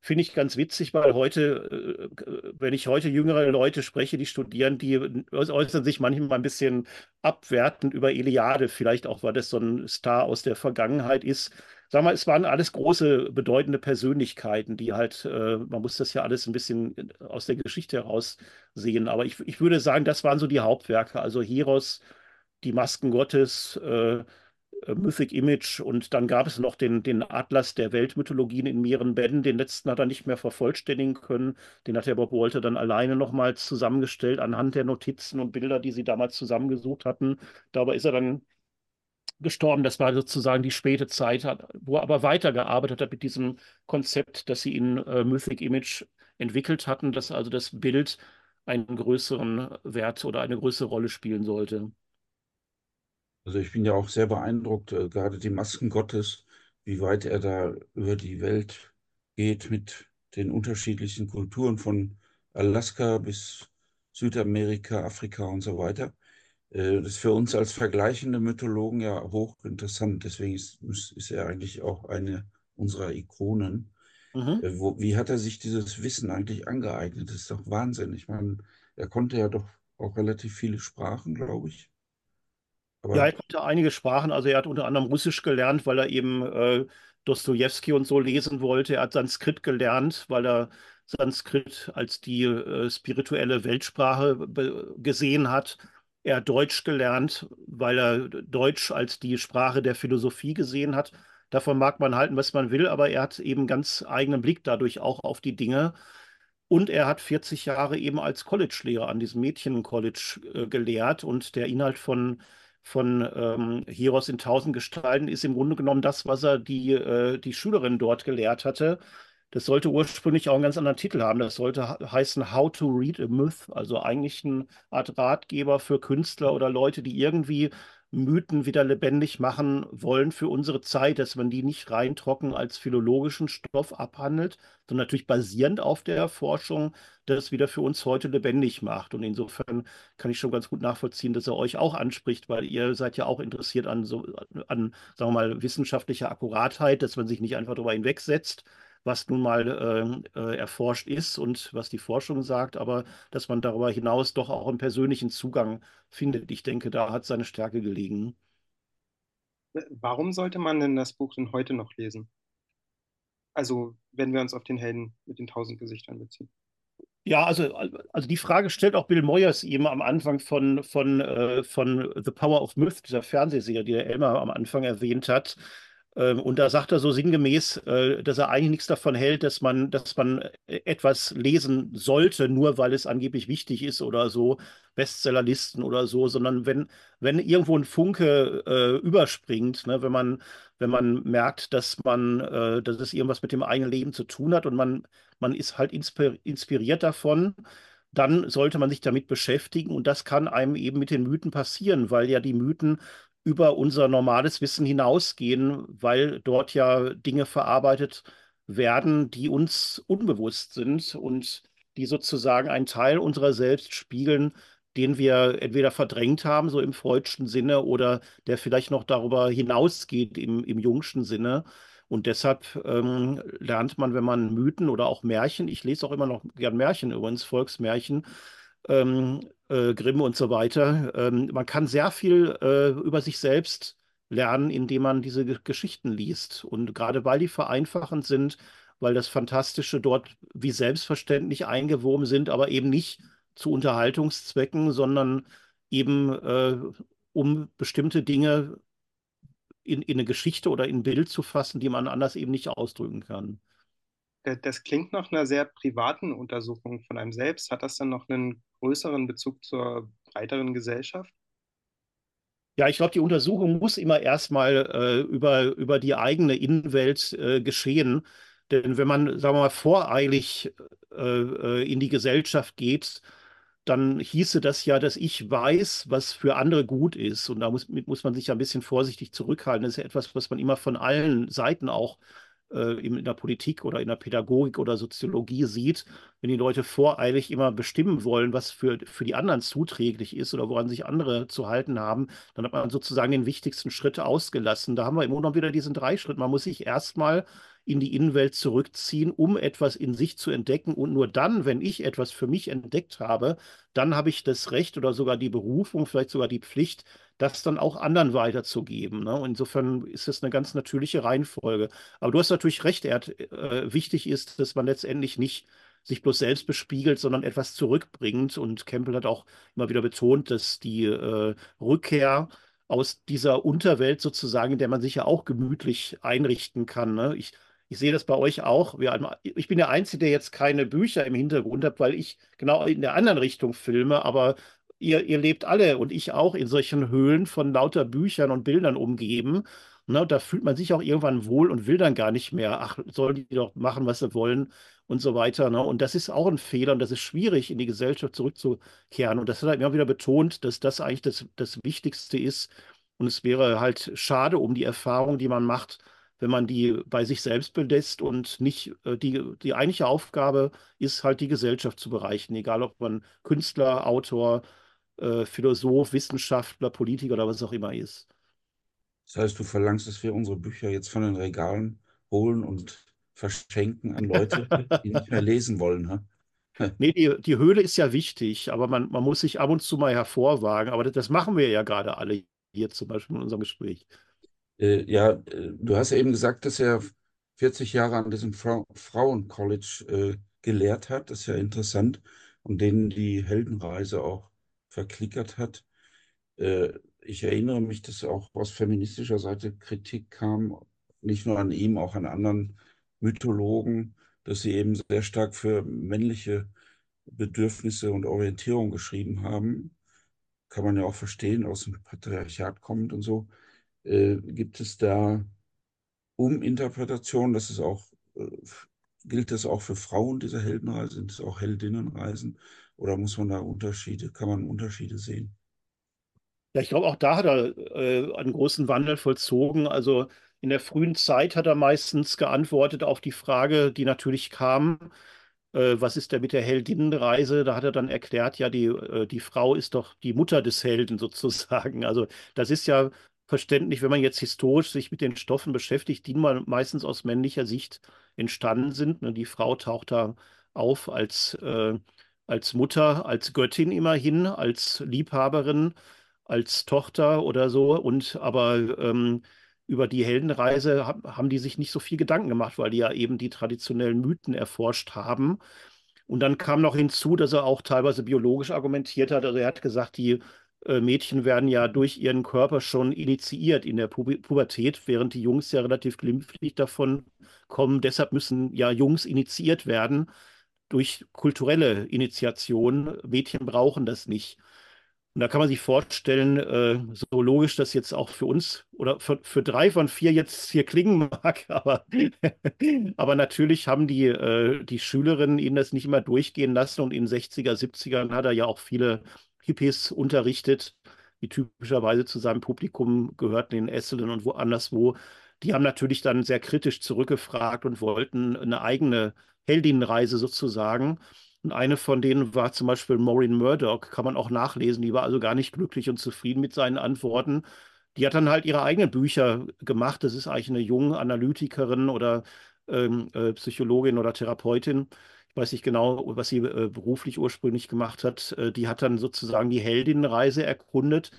Finde ich ganz witzig, weil heute, äh, wenn ich heute jüngere Leute spreche, die studieren, die äußern sich manchmal ein bisschen abwertend über Iliade, vielleicht auch, weil das so ein Star aus der Vergangenheit ist sag mal, es waren alles große, bedeutende Persönlichkeiten, die halt, äh, man muss das ja alles ein bisschen äh, aus der Geschichte heraus sehen. Aber ich, ich würde sagen, das waren so die Hauptwerke. Also Heros, die Masken Gottes, äh, äh, Mythic Image und dann gab es noch den, den Atlas der Weltmythologien in mehreren Bänden. Den letzten hat er nicht mehr vervollständigen können. Den hat der Bob Walter dann alleine nochmal zusammengestellt anhand der Notizen und Bilder, die sie damals zusammengesucht hatten. Dabei ist er dann gestorben. Das war sozusagen die späte Zeit, wo er aber weitergearbeitet hat mit diesem Konzept, das sie in äh, Mythic Image entwickelt hatten, dass also das Bild einen größeren Wert oder eine größere Rolle spielen sollte.
Also ich bin ja auch sehr beeindruckt, äh, gerade die Masken Gottes, wie weit er da über die Welt geht mit den unterschiedlichen Kulturen von Alaska bis Südamerika, Afrika und so weiter. Äh, das ist für uns als vergleichende Mythologen ja hochinteressant. Deswegen ist, ist er eigentlich auch eine unserer Ikonen. Mhm. Äh, wo, wie hat er sich dieses Wissen eigentlich angeeignet? Das ist doch Wahnsinn. Ich meine, er konnte ja doch auch relativ viele Sprachen, glaube ich.
Aber ja, er konnte einige Sprachen. Also er hat unter anderem Russisch gelernt, weil er eben äh, Dostoevsky und so lesen wollte. Er hat Sanskrit gelernt, weil er Sanskrit als die äh, spirituelle Weltsprache gesehen hat. Er Deutsch gelernt, weil er Deutsch als die Sprache der Philosophie gesehen hat. Davon mag man halten, was man will, aber er hat eben ganz eigenen Blick dadurch auch auf die Dinge. Und er hat 40 Jahre eben als College-Lehrer an diesem Mädchen-College äh, gelehrt. Und der Inhalt von, von ähm, Heros in tausend Gestalten ist im Grunde genommen das, was er die, äh, die Schülerin dort gelehrt hatte. Das sollte ursprünglich auch einen ganz anderen Titel haben. Das sollte heißen How to Read a Myth, also eigentlich eine Art Ratgeber für Künstler oder Leute, die irgendwie Mythen wieder lebendig machen wollen für unsere Zeit, dass man die nicht rein trocken als philologischen Stoff abhandelt, sondern natürlich basierend auf der Forschung das wieder für uns heute lebendig macht. Und insofern kann ich schon ganz gut nachvollziehen, dass er euch auch anspricht, weil ihr seid ja auch interessiert an so an, sagen wir mal, wissenschaftlicher Akkuratheit, dass man sich nicht einfach darüber hinwegsetzt, was nun mal äh, äh, erforscht ist und was die Forschung sagt, aber dass man darüber hinaus doch auch einen persönlichen Zugang findet. Ich denke, da hat seine Stärke gelegen.
Warum sollte man denn das Buch denn heute noch lesen? Also, wenn wir uns auf den Helden mit den tausend Gesichtern beziehen.
Ja, also, also die Frage stellt auch Bill Moyers eben am Anfang von, von, äh, von The Power of Myth, dieser Fernsehserie, die der Elmar am Anfang erwähnt hat. Ähm, und da sagt er so sinngemäß, äh, dass er eigentlich nichts davon hält, dass man, dass man äh, etwas lesen sollte, nur weil es angeblich wichtig ist oder so, Bestsellerlisten oder so, sondern wenn, wenn irgendwo ein Funke äh, überspringt, ne, wenn man, wenn man merkt, dass man, äh, dass es irgendwas mit dem eigenen Leben zu tun hat und man, man ist halt inspiriert davon, dann sollte man sich damit beschäftigen. Und das kann einem eben mit den Mythen passieren, weil ja die Mythen über unser normales Wissen hinausgehen, weil dort ja Dinge verarbeitet werden, die uns unbewusst sind und die sozusagen einen Teil unserer selbst spiegeln, den wir entweder verdrängt haben, so im freudschen Sinne, oder der vielleicht noch darüber hinausgeht im, im jungschen Sinne. Und deshalb ähm, lernt man, wenn man Mythen oder auch Märchen, ich lese auch immer noch gern Märchen übrigens, Volksmärchen, ähm, äh, Grimm und so weiter. Ähm, man kann sehr viel äh, über sich selbst lernen, indem man diese G Geschichten liest. Und gerade weil die vereinfachend sind, weil das Fantastische dort wie selbstverständlich eingewoben sind, aber eben nicht zu Unterhaltungszwecken, sondern eben äh, um bestimmte Dinge in, in eine Geschichte oder in ein Bild zu fassen, die man anders eben nicht ausdrücken kann.
Das klingt nach einer sehr privaten Untersuchung von einem selbst. Hat das dann noch einen größeren Bezug zur breiteren Gesellschaft?
Ja, ich glaube, die Untersuchung muss immer erstmal äh, über, über die eigene Innenwelt äh, geschehen. Denn wenn man, sagen wir mal, voreilig äh, äh in die Gesellschaft geht, dann hieße das ja, dass ich weiß, was für andere gut ist. Und da muss, muss man sich ja ein bisschen vorsichtig zurückhalten. Das ist ja etwas, was man immer von allen Seiten auch äh, in der Politik oder in der Pädagogik oder Soziologie sieht, wenn die Leute voreilig immer bestimmen wollen, was für, für die anderen zuträglich ist oder woran sich andere zu halten haben, dann hat man sozusagen den wichtigsten Schritt ausgelassen. Da haben wir im Grunde wieder diesen drei Schritt. Man muss sich erstmal in die Innenwelt zurückziehen, um etwas in sich zu entdecken. Und nur dann, wenn ich etwas für mich entdeckt habe, dann habe ich das Recht oder sogar die Berufung, vielleicht sogar die Pflicht, das dann auch anderen weiterzugeben. Ne? Insofern ist das eine ganz natürliche Reihenfolge. Aber du hast natürlich recht, Erd, äh, wichtig ist, dass man letztendlich nicht sich bloß selbst bespiegelt, sondern etwas zurückbringt. Und Campbell hat auch immer wieder betont, dass die äh, Rückkehr aus dieser Unterwelt sozusagen, in der man sich ja auch gemütlich einrichten kann. Ne? Ich ich sehe das bei euch auch. Wir, ich bin der Einzige, der jetzt keine Bücher im Hintergrund hat, weil ich genau in der anderen Richtung filme, aber ihr, ihr lebt alle und ich auch in solchen Höhlen von lauter Büchern und Bildern umgeben. Ne, da fühlt man sich auch irgendwann wohl und will dann gar nicht mehr. Ach, sollen die doch machen, was sie wollen und so weiter. Ne? Und das ist auch ein Fehler und das ist schwierig, in die Gesellschaft zurückzukehren. Und das hat er immer wieder betont, dass das eigentlich das, das Wichtigste ist. Und es wäre halt schade um die Erfahrung, die man macht, wenn man die bei sich selbst belässt und nicht äh, die, die eigentliche Aufgabe ist halt die Gesellschaft zu bereichen, egal ob man Künstler, Autor, äh, Philosoph, Wissenschaftler, Politiker oder was auch immer ist.
Das heißt, du verlangst, dass wir unsere Bücher jetzt von den Regalen holen und verschenken an Leute, die nicht mehr lesen wollen. Ne?
Nee, die, die Höhle ist ja wichtig, aber man, man muss sich ab und zu mal hervorwagen. Aber das, das machen wir ja gerade alle hier zum Beispiel in unserem Gespräch.
Äh, ja, äh, du hast ja eben gesagt, dass er 40 Jahre an diesem Fra Frauencollege äh, gelehrt hat. Das ist ja interessant. Und denen die Heldenreise auch verklickert hat. Äh, ich erinnere mich, dass auch aus feministischer Seite Kritik kam, nicht nur an ihm, auch an anderen Mythologen, dass sie eben sehr stark für männliche Bedürfnisse und Orientierung geschrieben haben. Kann man ja auch verstehen, aus dem Patriarchat kommend und so. Äh, gibt es da Uminterpretationen, dass es auch, äh, gilt das auch für Frauen, diese Heldenreisen? Sind es auch Heldinnenreisen? Oder muss man da Unterschiede, kann man Unterschiede sehen?
Ja, ich glaube, auch da hat er äh, einen großen Wandel vollzogen. Also in der frühen Zeit hat er meistens geantwortet auf die Frage, die natürlich kam, äh, was ist denn mit der Heldinnenreise? Da hat er dann erklärt, ja, die, äh, die Frau ist doch die Mutter des Helden sozusagen. Also das ist ja verständlich, wenn man jetzt historisch sich mit den Stoffen beschäftigt, die mal meistens aus männlicher Sicht entstanden sind. Ne, die Frau taucht da auf als, äh, als Mutter, als Göttin immerhin, als Liebhaberin, als Tochter oder so. Und aber ähm, über die Heldenreise haben die sich nicht so viel Gedanken gemacht, weil die ja eben die traditionellen Mythen erforscht haben. Und dann kam noch hinzu, dass er auch teilweise biologisch argumentiert hat. Also er hat gesagt, die Mädchen werden ja durch ihren Körper schon initiiert in der Pu Pubertät, während die Jungs ja relativ glimpflich davon kommen. Deshalb müssen ja Jungs initiiert werden durch kulturelle Initiation. Mädchen brauchen das nicht. Und da kann man sich vorstellen, äh, so logisch das jetzt auch für uns oder für, für drei von vier jetzt hier klingen mag, aber, aber natürlich haben die, äh, die Schülerinnen ihnen das nicht immer durchgehen lassen und in den 60er, 70ern hat er ja auch viele Hippies unterrichtet, die typischerweise zu seinem Publikum gehörten in Esselen und woanderswo. Die haben natürlich dann sehr kritisch zurückgefragt und wollten eine eigene Heldinnenreise sozusagen. Und eine von denen war zum Beispiel Maureen Murdoch, kann man auch nachlesen. Die war also gar nicht glücklich und zufrieden mit seinen Antworten. Die hat dann halt ihre eigenen Bücher gemacht. Das ist eigentlich eine junge Analytikerin oder ähm, äh, Psychologin oder Therapeutin weiß nicht genau, was sie äh, beruflich ursprünglich gemacht hat, äh, die hat dann sozusagen die Heldinnenreise erkundet.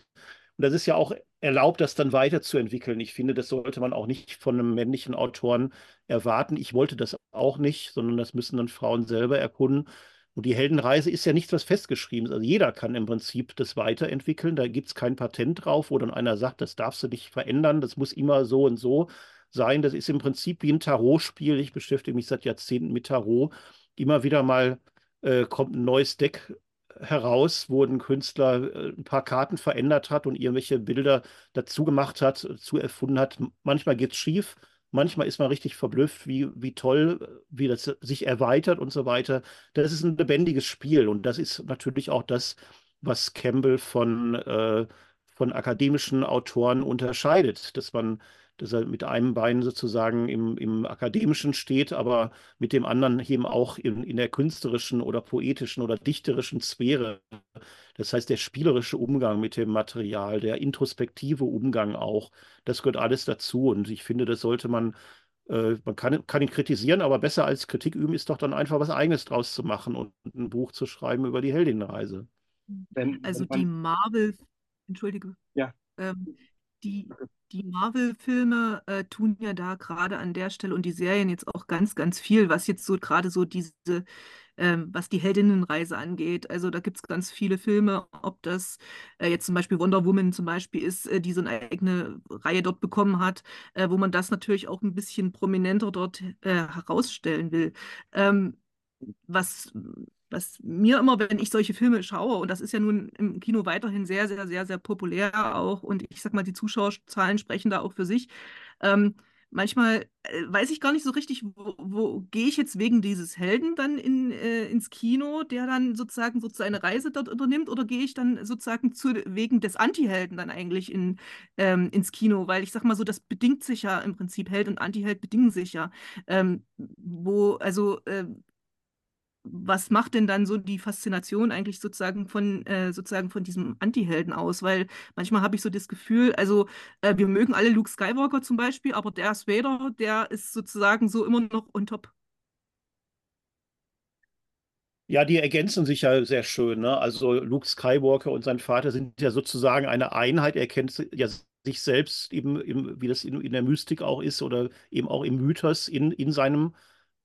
Und das ist ja auch erlaubt, das dann weiterzuentwickeln. Ich finde, das sollte man auch nicht von einem männlichen Autoren erwarten. Ich wollte das auch nicht, sondern das müssen dann Frauen selber erkunden. Und die Heldenreise ist ja nichts, was festgeschrieben ist. Also jeder kann im Prinzip das weiterentwickeln. Da gibt es kein Patent drauf, wo dann einer sagt, das darfst du nicht verändern, das muss immer so und so sein. Das ist im Prinzip wie ein Tarotspiel. Ich beschäftige mich seit Jahrzehnten mit Tarot immer wieder mal äh, kommt ein neues Deck heraus, wo ein Künstler äh, ein paar Karten verändert hat und irgendwelche Bilder dazu gemacht hat, dazu erfunden hat. Manchmal geht es schief, manchmal ist man richtig verblüfft, wie, wie toll, wie das sich erweitert und so weiter. Das ist ein lebendiges Spiel und das ist natürlich auch das, was Campbell von, äh, von akademischen Autoren unterscheidet, dass man dass er mit einem Bein sozusagen im, im Akademischen steht, aber mit dem anderen eben auch in, in der künstlerischen oder poetischen oder dichterischen Sphäre. Das heißt, der spielerische Umgang mit dem Material, der introspektive Umgang auch, das gehört alles dazu. Und ich finde, das sollte man äh, man kann, kann, ihn kritisieren, aber besser als Kritik üben ist doch dann einfach was Eigenes draus zu machen und ein Buch zu schreiben über die Heldinnenreise.
Also die Marvel, entschuldige,
ja.
Ähm, die, die Marvel-Filme äh, tun ja da gerade an der Stelle und die Serien jetzt auch ganz, ganz viel, was jetzt so gerade so diese, ähm, was die Heldinnenreise angeht. Also da gibt es ganz viele Filme, ob das äh, jetzt zum Beispiel Wonder Woman zum Beispiel ist, äh, die so eine eigene Reihe dort bekommen hat, äh, wo man das natürlich auch ein bisschen prominenter dort äh, herausstellen will. Ähm, was was mir immer, wenn ich solche Filme schaue, und das ist ja nun im Kino weiterhin sehr, sehr, sehr, sehr populär auch, und ich sag mal, die Zuschauerzahlen sprechen da auch für sich. Ähm, manchmal äh, weiß ich gar nicht so richtig, wo, wo gehe ich jetzt wegen dieses Helden dann in, äh, ins Kino, der dann sozusagen so seine Reise dort unternimmt, oder gehe ich dann sozusagen zu, wegen des Anti-Helden dann eigentlich in, ähm, ins Kino? Weil ich sag mal so, das bedingt sich ja im Prinzip, Held und Anti-Held bedingen sich ja. Ähm, wo, also, äh, was macht denn dann so die Faszination eigentlich sozusagen von, äh, sozusagen von diesem Anti-Helden aus? Weil manchmal habe ich so das Gefühl, also äh, wir mögen alle Luke Skywalker zum Beispiel, aber der Vader, der ist sozusagen so immer noch on top.
Ja, die ergänzen sich ja sehr schön. Ne? Also Luke Skywalker und sein Vater sind ja sozusagen eine Einheit. Er kennt ja sich selbst eben, eben wie das in, in, der Mystik auch ist oder eben auch im Mythos in, in seinem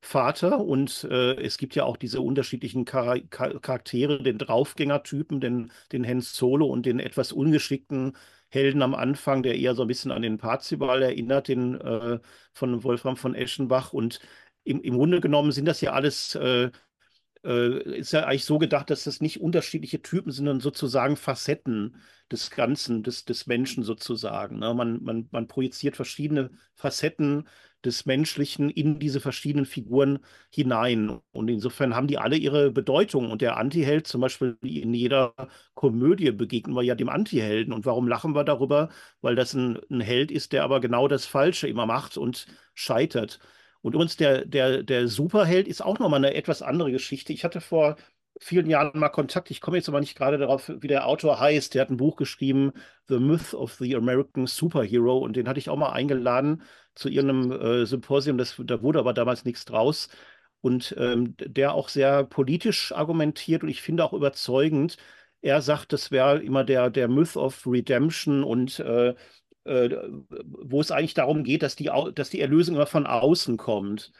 Vater und äh, es gibt ja auch diese unterschiedlichen Char Charaktere, den Draufgängertypen, den, den Han Solo und den etwas ungeschickten Helden am Anfang, der eher so ein bisschen an den Parzival erinnert, den äh, von Wolfram von Eschenbach. Und im, im Grunde genommen sind das ja alles äh, äh, ist ja eigentlich so gedacht, dass das nicht unterschiedliche Typen sind, sondern sozusagen Facetten des Ganzen, des, des Menschen sozusagen. Ne? Man, man, man projiziert verschiedene Facetten des Menschlichen in diese verschiedenen Figuren hinein. Und insofern haben die alle ihre Bedeutung. Und der Antiheld, zum Beispiel in jeder Komödie begegnen wir ja dem Antihelden. Und warum lachen wir darüber? Weil das ein, ein Held ist, der aber genau das Falsche immer macht und scheitert. Und uns der, der, der Superheld ist auch nochmal eine etwas andere Geschichte. Ich hatte vor vielen Jahren mal Kontakt, ich komme jetzt aber nicht gerade darauf, wie der Autor heißt. Der hat ein Buch geschrieben, The Myth of the American Superhero, und den hatte ich auch mal eingeladen zu irgendeinem äh, Symposium. Das, da wurde aber damals nichts draus. Und ähm, der auch sehr politisch argumentiert und ich finde auch überzeugend. Er sagt, das wäre immer der, der Myth of Redemption und äh, äh, wo es eigentlich darum geht, dass die, dass die Erlösung immer von außen kommt.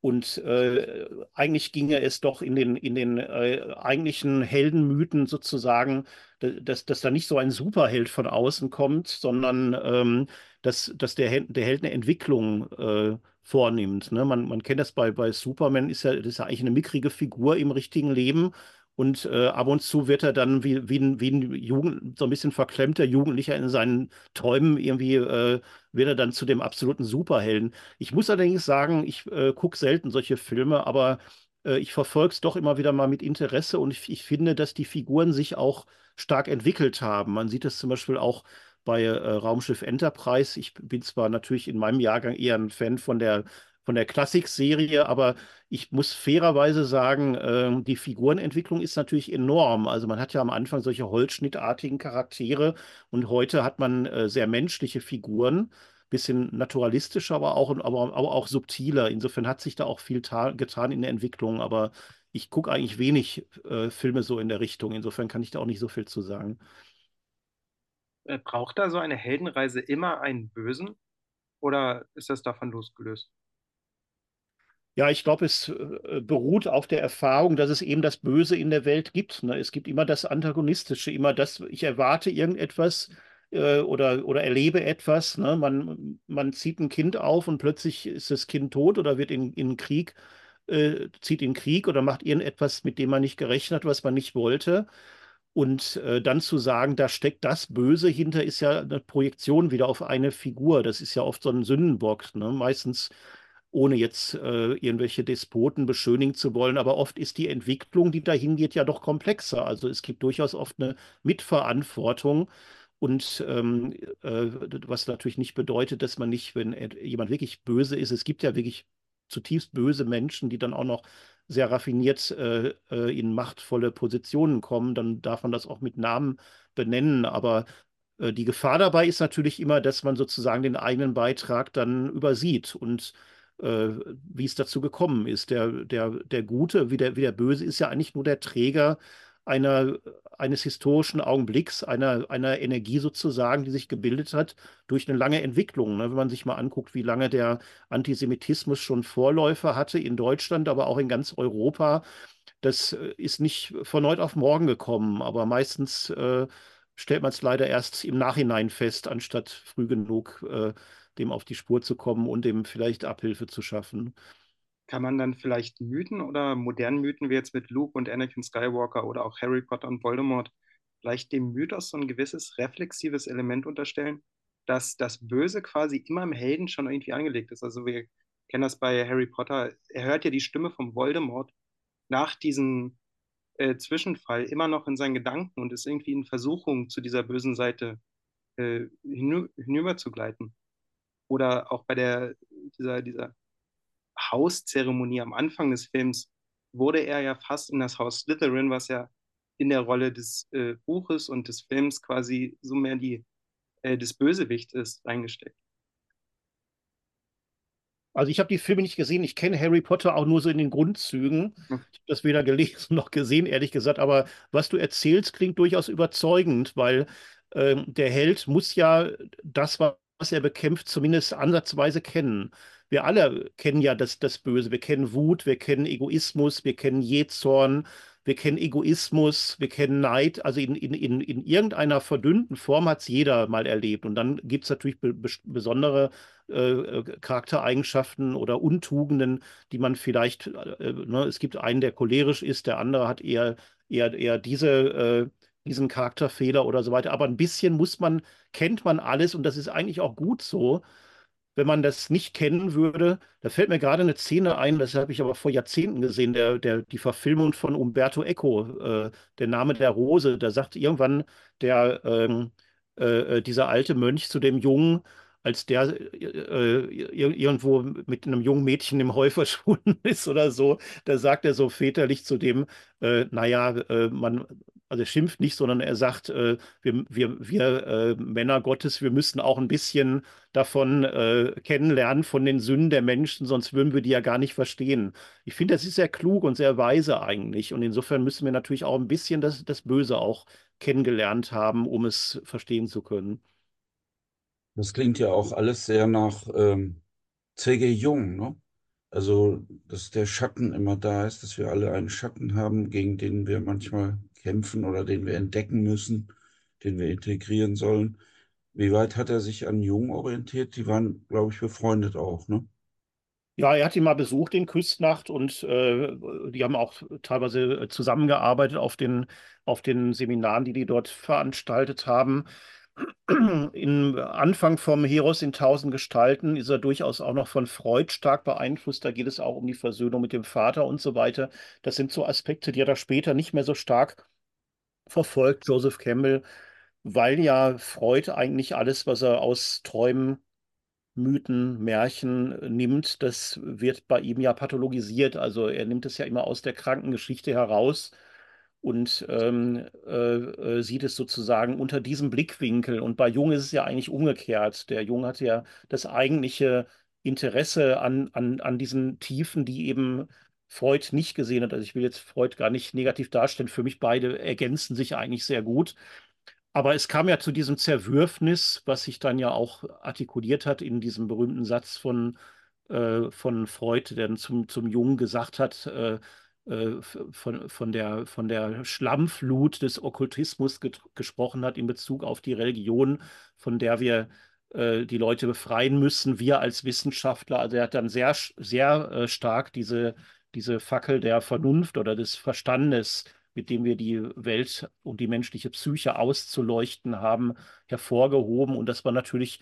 Und äh, eigentlich ginge es doch in den, in den äh, eigentlichen Heldenmythen sozusagen, dass, dass da nicht so ein Superheld von außen kommt, sondern ähm, dass, dass der, Held, der Held eine Entwicklung äh, vornimmt. Ne? Man, man kennt das bei, bei Superman, ist ja, das ist ja eigentlich eine mickrige Figur im richtigen Leben. Und äh, ab und zu wird er dann wie, wie, ein, wie ein Jugend, so ein bisschen verklemmter Jugendlicher in seinen Träumen irgendwie, äh, wird er dann zu dem absoluten Superhelden. Ich muss allerdings sagen, ich äh, gucke selten solche Filme, aber äh, ich verfolge es doch immer wieder mal mit Interesse und ich, ich, finde, dass die Figuren sich auch stark entwickelt haben. Man sieht es zum Beispiel auch bei äh, Raumschiff Enterprise. Ich bin zwar natürlich in meinem Jahrgang eher ein Fan von der von der Klassikserie, aber ich muss fairerweise sagen, äh, die Figurenentwicklung ist natürlich enorm. Also man hat ja am Anfang solche holzschnittartigen Charaktere und heute hat man äh, sehr menschliche Figuren, bisschen naturalistischer, aber auch, aber, aber auch subtiler. Insofern hat sich da auch viel getan in der Entwicklung, aber ich gucke eigentlich wenig äh, Filme so in der Richtung. Insofern kann ich da auch nicht so viel zu sagen.
Äh, braucht da so eine Heldenreise immer einen Bösen oder ist das davon losgelöst?
Ja, ich glaube, es äh, beruht auf der Erfahrung, dass es eben das Böse in der Welt gibt. Ne? Es gibt immer das Antagonistische, immer das, ich erwarte irgendetwas äh, oder, oder erlebe etwas. Ne? Man, man zieht ein Kind auf und plötzlich ist das Kind tot oder wird in, in Krieg, äh, zieht in Krieg oder macht irgendetwas, mit dem man nicht gerechnet hat, was man nicht wollte. Und äh, dann zu sagen, da steckt das Böse hinter, ist ja eine Projektion wieder auf eine Figur. Das ist ja oft so ein Sündenbock. Ne? Meistens ohne jetzt äh, irgendwelche Despoten beschönigen zu wollen. Aber oft ist die Entwicklung, die dahin geht, ja doch komplexer. Also es gibt durchaus oft eine Mitverantwortung. Und ähm, äh, was natürlich nicht bedeutet, dass man nicht, wenn jemand wirklich böse ist, es gibt ja wirklich zutiefst böse Menschen, die dann auch noch sehr raffiniert äh, äh in machtvolle Positionen kommen, dann darf man das auch mit Namen benennen. Aber äh, die Gefahr dabei ist natürlich immer, dass man sozusagen den eigenen Beitrag dann übersieht und äh, wie es dazu gekommen ist. Der, der, der Gute wie der, wie der Böse ist ja eigentlich nur der Träger einer, eines historischen Augenblicks, einer, einer Energie sozusagen, die sich gebildet hat durch eine lange Entwicklung. Ne? Wenn man sich mal anguckt, wie lange der Antisemitismus schon Vorläufer hatte in Deutschland, aber auch in ganz Europa, das äh, ist nicht von heute auf morgen gekommen, aber meistens äh, stellt man es leider erst im Nachhinein fest, anstatt früh genug äh, dem auf die Spur zu kommen und dem vielleicht Abhilfe zu schaffen.
Kann man dann vielleicht Mythen oder modernen Mythen wie jetzt mit Luke und Anakin Skywalker oder auch Harry Potter und Voldemort vielleicht dem Mythos so ein gewisses reflexives Element unterstellen, dass das Böse quasi immer im Helden schon irgendwie angelegt ist. Also wir kennen das bei Harry Potter, er hört ja die Stimme von Voldemort nach diesem äh, Zwischenfall immer noch in seinen Gedanken und ist irgendwie in Versuchung, zu dieser bösen Seite äh, hinü hinüber zu gleiten. Oder auch bei der, dieser, dieser Hauszeremonie am Anfang des Films wurde er ja fast in das Haus Slytherin, was ja in der Rolle des äh, Buches und des Films quasi so mehr die, äh, des Bösewicht ist, reingesteckt.
Also ich habe die Filme nicht gesehen. Ich kenne Harry Potter auch nur so in den Grundzügen. Hm. Ich habe das weder gelesen noch gesehen, ehrlich gesagt. Aber was du erzählst, klingt durchaus überzeugend, weil ähm, der Held muss ja das, was was er bekämpft, zumindest ansatzweise kennen. Wir alle kennen ja das, das Böse. Wir kennen Wut, wir kennen Egoismus, wir kennen Jezorn, wir kennen Egoismus, wir kennen Neid. Also in, in, in, in irgendeiner verdünnten Form hat es jeder mal erlebt. Und dann gibt es natürlich be besondere äh, Charaktereigenschaften oder Untugenden, die man vielleicht, äh, ne, es gibt einen, der cholerisch ist, der andere hat eher, eher, eher diese äh, diesen Charakterfehler oder so weiter. Aber ein bisschen muss man, kennt man alles und das ist eigentlich auch gut so. Wenn man das nicht kennen würde, da fällt mir gerade eine Szene ein, das habe ich aber vor Jahrzehnten gesehen, der, der, die Verfilmung von Umberto Eco, äh, Der Name der Rose. Da sagt irgendwann der, ähm, äh, äh dieser alte Mönch zu dem Jungen, als der äh, irgendwo mit einem jungen Mädchen im Heu verschwunden ist oder so, da sagt er so väterlich zu dem, äh, naja, äh, man, also er schimpft nicht, sondern er sagt, äh, wir, wir, wir äh, Männer Gottes, wir müssen auch ein bisschen davon äh, kennenlernen, von den Sünden der Menschen, sonst würden wir die ja gar nicht verstehen. Ich finde, das ist sehr klug und sehr weise eigentlich. Und insofern müssen wir natürlich auch ein bisschen das, das Böse auch kennengelernt haben, um es verstehen zu können.
Das klingt ja auch alles sehr nach ähm, C.G. Jung, ne? Also, dass der Schatten immer da ist, dass wir alle einen Schatten haben, gegen den wir manchmal kämpfen oder den wir entdecken müssen, den wir integrieren sollen. Wie weit hat er sich an Jung orientiert? Die waren, glaube ich, befreundet auch, ne?
Ja, er hat ihn mal besucht in Küstnacht und äh, die haben auch teilweise zusammengearbeitet auf den, auf den Seminaren, die die dort veranstaltet haben. Im Anfang vom Heros in tausend Gestalten ist er durchaus auch noch von Freud stark beeinflusst. Da geht es auch um die Versöhnung mit dem Vater und so weiter. Das sind so Aspekte, die er da später nicht mehr so stark verfolgt, Joseph Campbell, weil ja Freud eigentlich alles, was er aus Träumen Mythen, Märchen nimmt, das wird bei ihm ja pathologisiert. Also er nimmt es ja immer aus der Krankengeschichte heraus und ähm, äh, äh, sieht es sozusagen unter diesem Blickwinkel. Und bei Jung ist es ja eigentlich umgekehrt. Der Jung hat ja das eigentliche Interesse an, an, an diesen Tiefen, die eben Freud nicht gesehen hat. Also ich will jetzt Freud gar nicht negativ darstellen. Für mich beide ergänzen sich eigentlich sehr gut. Aber es kam ja zu diesem Zerwürfnis, was sich dann ja auch artikuliert hat in diesem berühmten Satz von, äh, von Freud, der dann zum, zum Jungen gesagt hat, äh, von, von, der, von der Schlammflut des Okkultismus gesprochen hat in Bezug auf die Religion, von der wir äh, die Leute befreien müssen, wir als Wissenschaftler. Also er hat dann sehr, sehr äh, stark diese, diese Fackel der Vernunft oder des Verstandes mit dem wir die Welt und die menschliche Psyche auszuleuchten haben, hervorgehoben. Und das war natürlich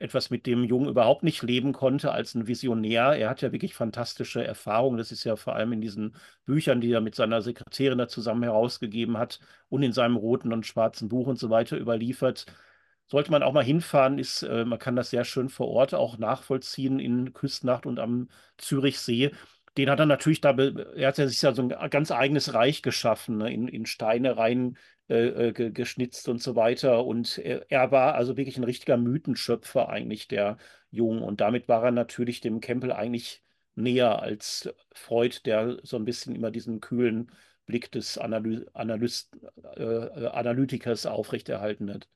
etwas, mit dem Jung überhaupt nicht leben konnte als ein Visionär. Er hat ja wirklich fantastische Erfahrungen. Das ist ja vor allem in diesen Büchern, die er mit seiner Sekretärin da zusammen herausgegeben hat und in seinem roten und schwarzen Buch und so weiter überliefert. Sollte man auch mal hinfahren, ist, äh, man kann das sehr schön vor Ort auch nachvollziehen in Küstnacht und am Zürichsee den hat er natürlich da, er hat sich ja so ein ganz eigenes Reich geschaffen, ne? in, in Steine rein äh, äh geschnitzt und so weiter. Und er, er, war also wirklich ein richtiger Mythenschöpfer eigentlich, der Jung. Und damit war er natürlich dem Campbell eigentlich näher als Freud, der so ein bisschen immer diesen kühlen Blick des Analy Analyst, äh, äh, Analytikers aufrechterhalten hat.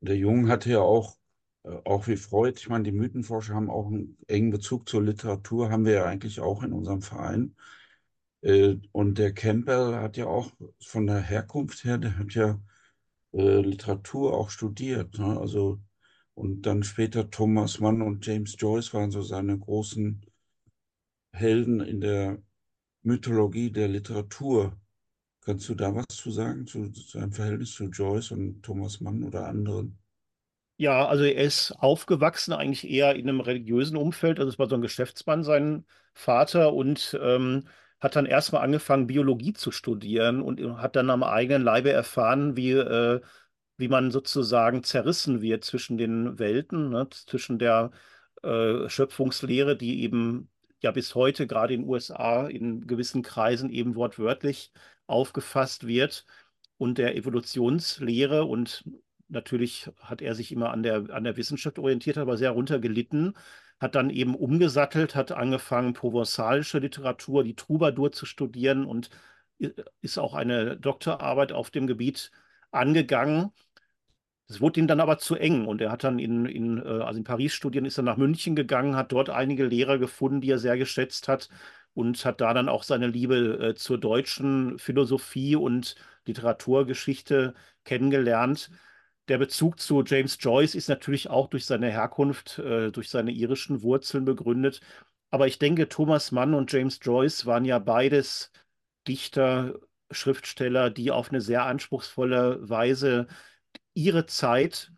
Der Jung hatte ja auch auch wie Freud, ich meine, die Mythenforscher haben auch einen engen Bezug zur Literatur, haben wir ja eigentlich auch in unserem Verein. Äh, und der Campbell hat ja auch von der Herkunft her, der hat ja äh, Literatur auch studiert. Ne? Also, und dann später Thomas Mann und James Joyce waren so seine großen Helden in der Mythologie der Literatur. Kannst du da was zu sagen, zu, zu seinem Verhältnis zu Joyce und Thomas Mann oder anderen?
Ja, also er ist aufgewachsen eigentlich eher in einem religiösen Umfeld. Also es war so ein Geschäftsmann, sein Vater, und ähm, hat dann erstmal angefangen, Biologie zu studieren und hat dann am eigenen Leibe erfahren, wie, äh, wie man sozusagen zerrissen wird zwischen den Welten, ne? zwischen der äh, Schöpfungslehre, die eben ja bis heute gerade in den USA in gewissen Kreisen eben wortwörtlich aufgefasst wird und der Evolutionslehre und natürlich hat er sich immer an der, an der Wissenschaft orientiert, aber sehr runtergelitten, hat dann eben umgesattelt, hat angefangen, provenzalische Literatur, die Troubadour zu studieren und ist auch eine Doktorarbeit auf dem Gebiet angegangen. Es wurde ihm dann aber zu eng und er hat dann in, in, äh, also in Paris studieren, ist dann nach München gegangen, hat dort einige Lehrer gefunden, die er sehr geschätzt hat und hat da dann auch seine Liebe äh, zur deutschen Philosophie und Literaturgeschichte kennengelernt der Bezug zu James Joyce ist natürlich auch durch seine Herkunft, äh, durch seine irischen Wurzeln begründet. Aber ich denke, Thomas Mann und James Joyce waren ja beides Dichter, Schriftsteller, die auf eine sehr anspruchsvolle Weise ihre Zeit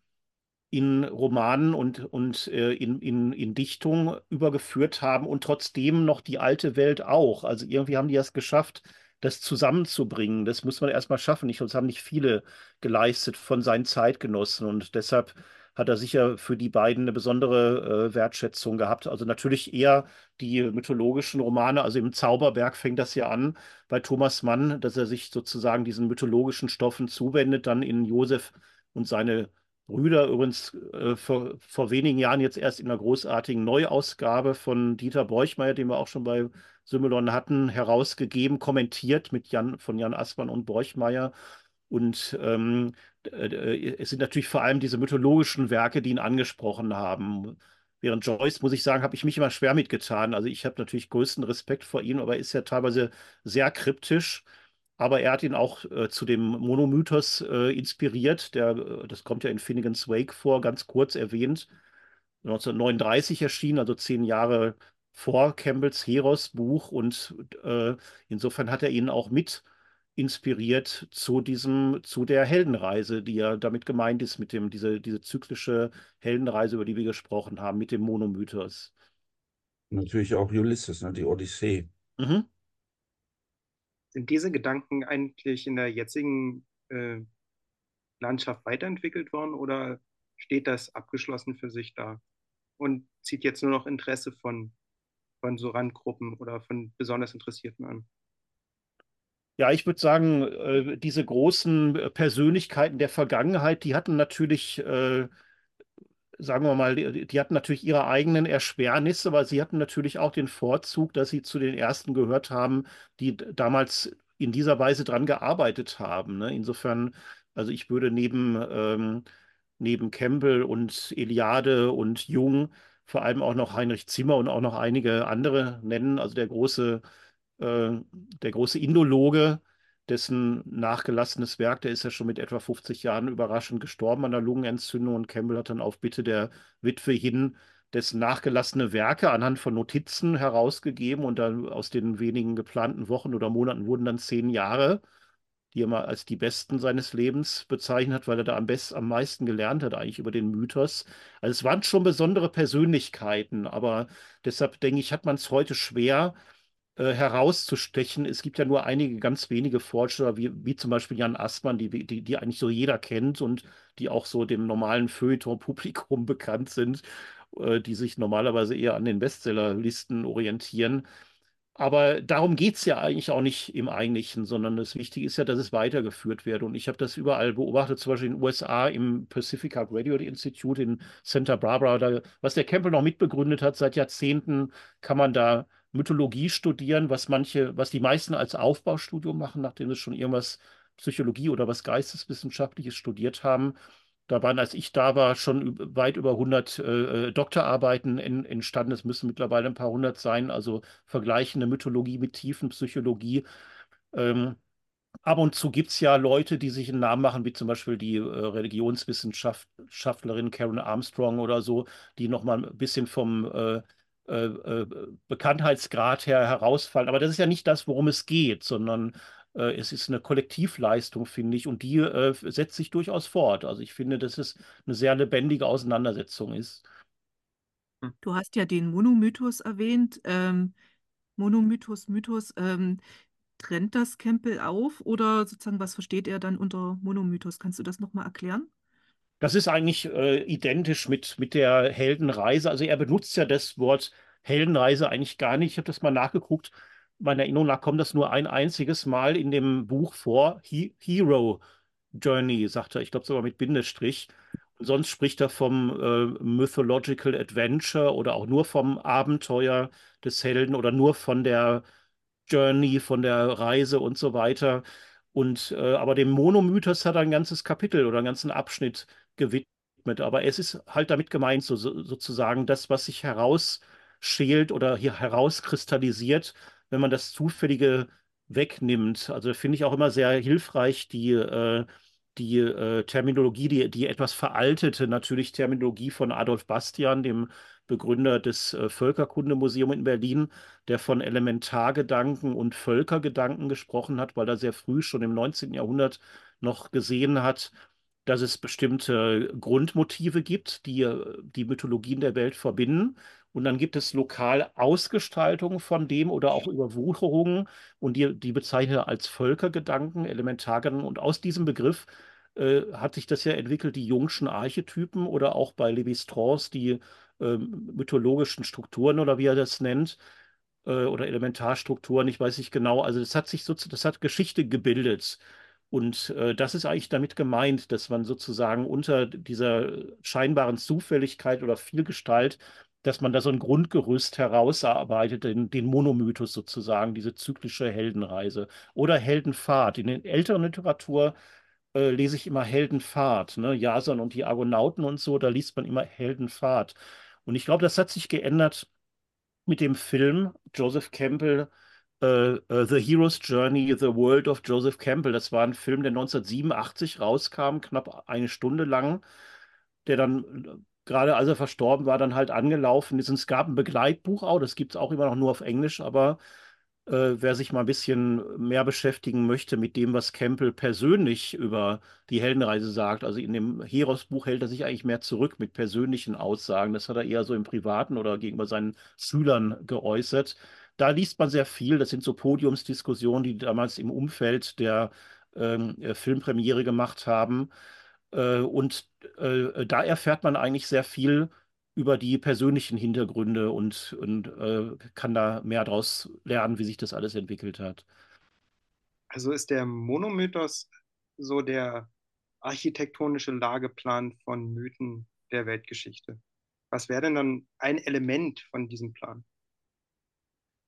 in Romanen und, und äh, in, in, in Dichtung übergeführt haben und trotzdem noch die alte Welt auch. Also irgendwie haben die es geschafft, das zusammenzubringen, das muss man erstmal schaffen. Ich, das haben nicht viele geleistet von seinen Zeitgenossen und deshalb hat er sicher für die beiden eine besondere äh, Wertschätzung gehabt. Also natürlich eher die mythologischen Romane, also im Zauberberg fängt das ja an bei Thomas Mann, dass er sich sozusagen diesen mythologischen Stoffen zuwendet, dann in Josef und seine Brüder, übrigens äh, vor, vor wenigen Jahren jetzt erst in einer großartigen Neuausgabe von Dieter Borchmeier, den wir auch schon bei Symmelon hatten, herausgegeben, kommentiert mit Jan, von Jan Aßmann und Borchmeier. Und ähm, äh, es sind natürlich vor allem diese mythologischen Werke, die ihn angesprochen haben. Während Joyce, muss ich sagen, habe ich mich immer schwer mitgetan. Also ich habe natürlich größten Respekt vor ihm, aber er ist ja teilweise sehr kryptisch. Aber er hat ihn auch äh, zu dem Monomythos äh, inspiriert. Der, äh, das kommt ja in Finnegan's Wake vor, ganz kurz erwähnt. 1939 erschienen, also zehn Jahre vor Campbells Heros-Buch. Und äh, insofern hat er ihn auch mit inspiriert zu diesem, zu der Heldenreise, die ja damit gemeint ist, mit dem, diese, diese zyklische Heldenreise, über die wir gesprochen haben, mit dem Monomythos.
Natürlich auch Ulysses, ne, die Odyssee. Mhm.
Sind diese Gedanken eigentlich in der jetzigen äh, Landschaft weiterentwickelt worden oder steht das abgeschlossen für sich da und zieht jetzt nur noch Interesse von, von so Randgruppen oder von besonders Interessierten an?
Ja, ich würde sagen, äh, diese großen äh, Persönlichkeiten der Vergangenheit, die hatten natürlich, äh, sagen wir mal, die, hatten natürlich ihre eigenen Erschwernisse, aber sie hatten natürlich auch den Vorzug, dass sie zu den ersten gehört haben, die damals in dieser Weise dran gearbeitet haben. Ne? Insofern, also ich würde neben, ähm, neben Campbell und Eliade und Jung vor allem auch noch Heinrich Zimmer und auch noch einige andere nennen. Also der große äh, der große Indologe, dessen nachgelassenes Werk, der ist ja schon mit etwa 50 Jahren überraschend gestorben an der Lungenentzündung und Campbell hat dann auf Bitte der Witwe hin dessen nachgelassene Werke anhand von Notizen herausgegeben und dann aus den wenigen geplanten Wochen oder Monaten wurden dann zehn Jahre, die er mal als die besten seines Lebens bezeichnet hat, weil er da am besten, am meisten gelernt hat eigentlich über den Mythos. Also es waren schon besondere Persönlichkeiten, aber deshalb denke ich, hat man es heute schwer, äh, herauszustechen. Es gibt ja nur einige ganz wenige Forscher, wie, wie zum Beispiel Jan Assmann, die, die, die eigentlich so jeder kennt und die auch so dem normalen Feuilleton-Publikum bekannt sind, äh, die sich normalerweise eher an den Bestsellerlisten orientieren. Aber darum geht es ja eigentlich auch nicht im Eigentlichen, sondern das Wichtige ist ja, dass es weitergeführt wird. Und ich habe das überall beobachtet, zum Beispiel in den USA im Pacifica Graduate Institute in Santa Barbara, da, was der Campbell noch mitbegründet hat. Seit Jahrzehnten kann man da Mythologie studieren, was manche, was die meisten als Aufbaustudium machen, nachdem sie schon irgendwas Psychologie oder was Geisteswissenschaftliches studiert haben. Da waren, als ich da war, schon weit über 100 äh, Doktorarbeiten in, entstanden. Es müssen mittlerweile ein paar hundert sein, also vergleichende Mythologie mit Tiefenpsychologie. Ähm, ab und zu gibt es ja Leute, die sich einen Namen machen, wie zum Beispiel die äh, Religionswissenschaftlerin Karen Armstrong oder so, die nochmal ein bisschen vom äh, äh, äh, Bekanntheitsgrad her herausfallen. Aber das ist ja nicht das, worum es geht, sondern äh, es ist eine Kollektivleistung, finde ich, und die äh, setzt sich durchaus fort. Also ich finde, dass es eine sehr lebendige Auseinandersetzung ist.
Du hast ja den Monomythos erwähnt. Ähm, Monomythos, Mythos, ähm, trennt das Campbell auf oder sozusagen, was versteht er dann unter Monomythos? Kannst du das nochmal erklären?
Das ist eigentlich äh, identisch mit, mit der Heldenreise. Also er benutzt ja das Wort Heldenreise eigentlich gar nicht. Ich habe das mal nachgeguckt. Meiner Erinnerung nach kommt das nur ein einziges Mal in dem Buch vor. He Hero Journey, sagt er. Ich glaube sogar mit Bindestrich. Und sonst spricht er vom äh, Mythological Adventure oder auch nur vom Abenteuer des Helden oder nur von der Journey, von der Reise und so weiter. Und äh, aber dem Monomythos hat er ein ganzes Kapitel oder einen ganzen Abschnitt gewidmet. Aber es ist halt damit gemeint, so, sozusagen das, was sich herausschält oder hier herauskristallisiert, wenn man das Zufällige wegnimmt. Also finde ich auch immer sehr hilfreich, die, äh, die äh, Terminologie, die, die etwas veraltete, natürlich Terminologie von Adolf Bastian, dem Begründer des äh, Völkerkundemuseums in Berlin, der von Elementargedanken und Völkergedanken gesprochen hat, weil er sehr früh schon im 19. Jahrhundert noch gesehen hat, dass es bestimmte Grundmotive gibt, die äh, die Mythologien der Welt verbinden. Und dann gibt es lokal Ausgestaltungen von dem oder auch Überwucherungen und die, die bezeichnet er als Völkergedanken, Elementargedanken. Und aus diesem Begriff äh, hat sich das ja entwickelt, die Jungschen Archetypen oder auch bei Lévi-Strauss die äh, mythologischen Strukturen oder wie er das nennt äh, oder Elementarstrukturen, ich weiß nicht genau. Also das hat sich so, das hat Geschichte gebildet. Und äh, das ist eigentlich damit gemeint, dass man sozusagen unter dieser scheinbaren Zufälligkeit oder Vielgestalt, dass man da so ein Grundgerüst herausarbeitet, den, den Monomythos sozusagen, diese zyklische Heldenreise oder Heldenfahrt. In der älteren Literatur äh, lese ich immer Heldenfahrt, ne? Jason und die Argonauten und so, da liest man immer Heldenfahrt. Und ich glaube, das hat sich geändert mit dem Film Joseph Campbell, äh, äh, The Hero's Journey, The World of Joseph Campbell. Das war ein Film, der 1987 rauskam, knapp eine Stunde lang, der dann gerade als er verstorben war, dann halt angelaufen ist. Und es gab ein Begleitbuch auch, das gibt es auch immer noch nur auf Englisch, aber äh, wer sich mal ein bisschen mehr beschäftigen möchte mit dem, was Campbell persönlich über die Heldenreise sagt. Also in dem Heros-Buch hält er sich eigentlich mehr zurück mit persönlichen Aussagen. Das hat er eher so im Privaten oder gegenüber seinen Schülern geäußert. Da liest man sehr viel. Das sind so Podiumsdiskussionen, die damals im Umfeld der ähm, äh, Filmpremiere gemacht haben. Äh, und äh, da erfährt man eigentlich sehr viel über die persönlichen Hintergründe und, und äh, kann da mehr daraus lernen, wie sich das alles entwickelt hat.
Also ist der Monomythos so der architektonische Lageplan von Mythen der Weltgeschichte? Was wäre denn dann ein Element von diesem Plan?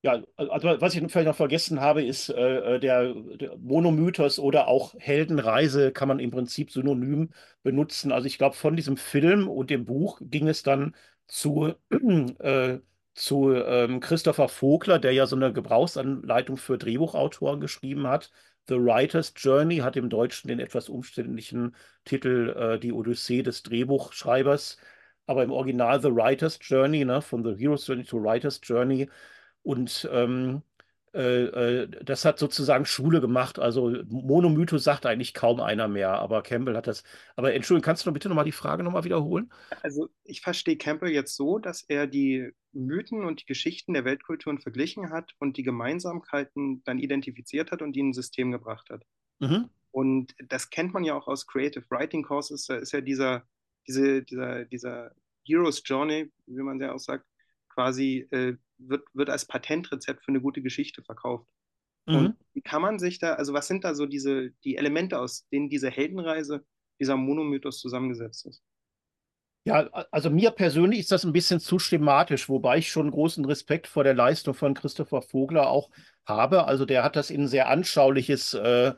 Ja, also was ich vielleicht noch vergessen habe, ist äh, äh, der, der, Monomythos oder auch Heldenreise kann man im Prinzip synonym benutzen. Also ich glaube, von diesem Film und dem Buch ging es dann zu, äh, zu ähm, Christopher Vogler, der ja so eine Gebrauchsanleitung für Drehbuchautoren geschrieben hat. The Writer's Journey hat im Deutschen den etwas umständlichen Titel äh, Die Odyssee des Drehbuchschreibers. Aber im Original The Writer's Journey, ne, von The Hero's Journey to Writer's Journey, und ähm, äh, äh, das hat sozusagen Schule gemacht. Also Monomythos sagt eigentlich kaum einer mehr, aber Campbell hat das. Aber Entschuldigung, kannst du noch bitte nochmal die Frage nochmal wiederholen?
Also ich verstehe Campbell jetzt so, dass er die Mythen und die Geschichten der Weltkulturen verglichen hat und die Gemeinsamkeiten dann identifiziert hat und die in ein System gebracht hat. Mhm. Und das kennt man ja auch aus Creative Writing Courses. Da ist ja dieser, diese, dieser, dieser Hero's Journey, wie man ja auch sagt, quasi äh, wird, wird als Patentrezept für eine gute Geschichte verkauft. Mhm. Und wie kann man sich da, also was sind da so diese, die Elemente, aus denen diese Heldenreise, dieser Monomythos zusammengesetzt ist?
Ja, also mir persönlich ist das ein bisschen zu schematisch, wobei ich schon großen Respekt vor der Leistung von Christopher Vogler auch habe. Also der hat das in ein sehr anschauliches äh,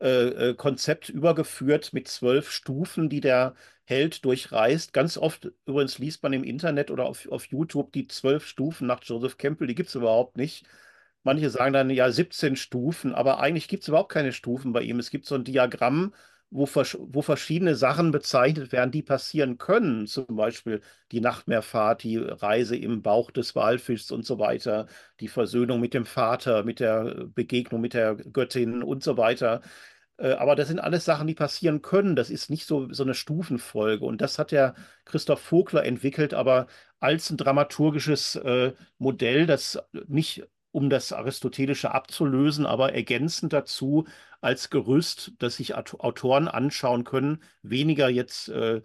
äh, äh, Konzept übergeführt mit zwölf Stufen, die der Held durchreist. Ganz oft übrigens liest man im Internet oder auf, auf YouTube die zwölf Stufen nach Joseph Campbell, die gibt es überhaupt nicht. Manche sagen dann ja 17 Stufen, aber eigentlich gibt es überhaupt keine Stufen bei ihm. Es gibt so ein Diagramm, wo, wo verschiedene Sachen bezeichnet werden, die passieren können. Zum Beispiel die Nachtmeerfahrt, die Reise im Bauch des Walfischs und so weiter, die Versöhnung mit dem Vater, mit der Begegnung mit der Göttin und so weiter. Äh, aber das sind alles Sachen, die passieren können. Das ist nicht so, so eine Stufenfolge. Und das hat der Christoph Vogler entwickelt, aber als ein dramaturgisches äh, Modell, das nicht um das Aristotelische abzulösen, aber ergänzend dazu als Gerüst, das sich Autoren anschauen können, weniger jetzt äh,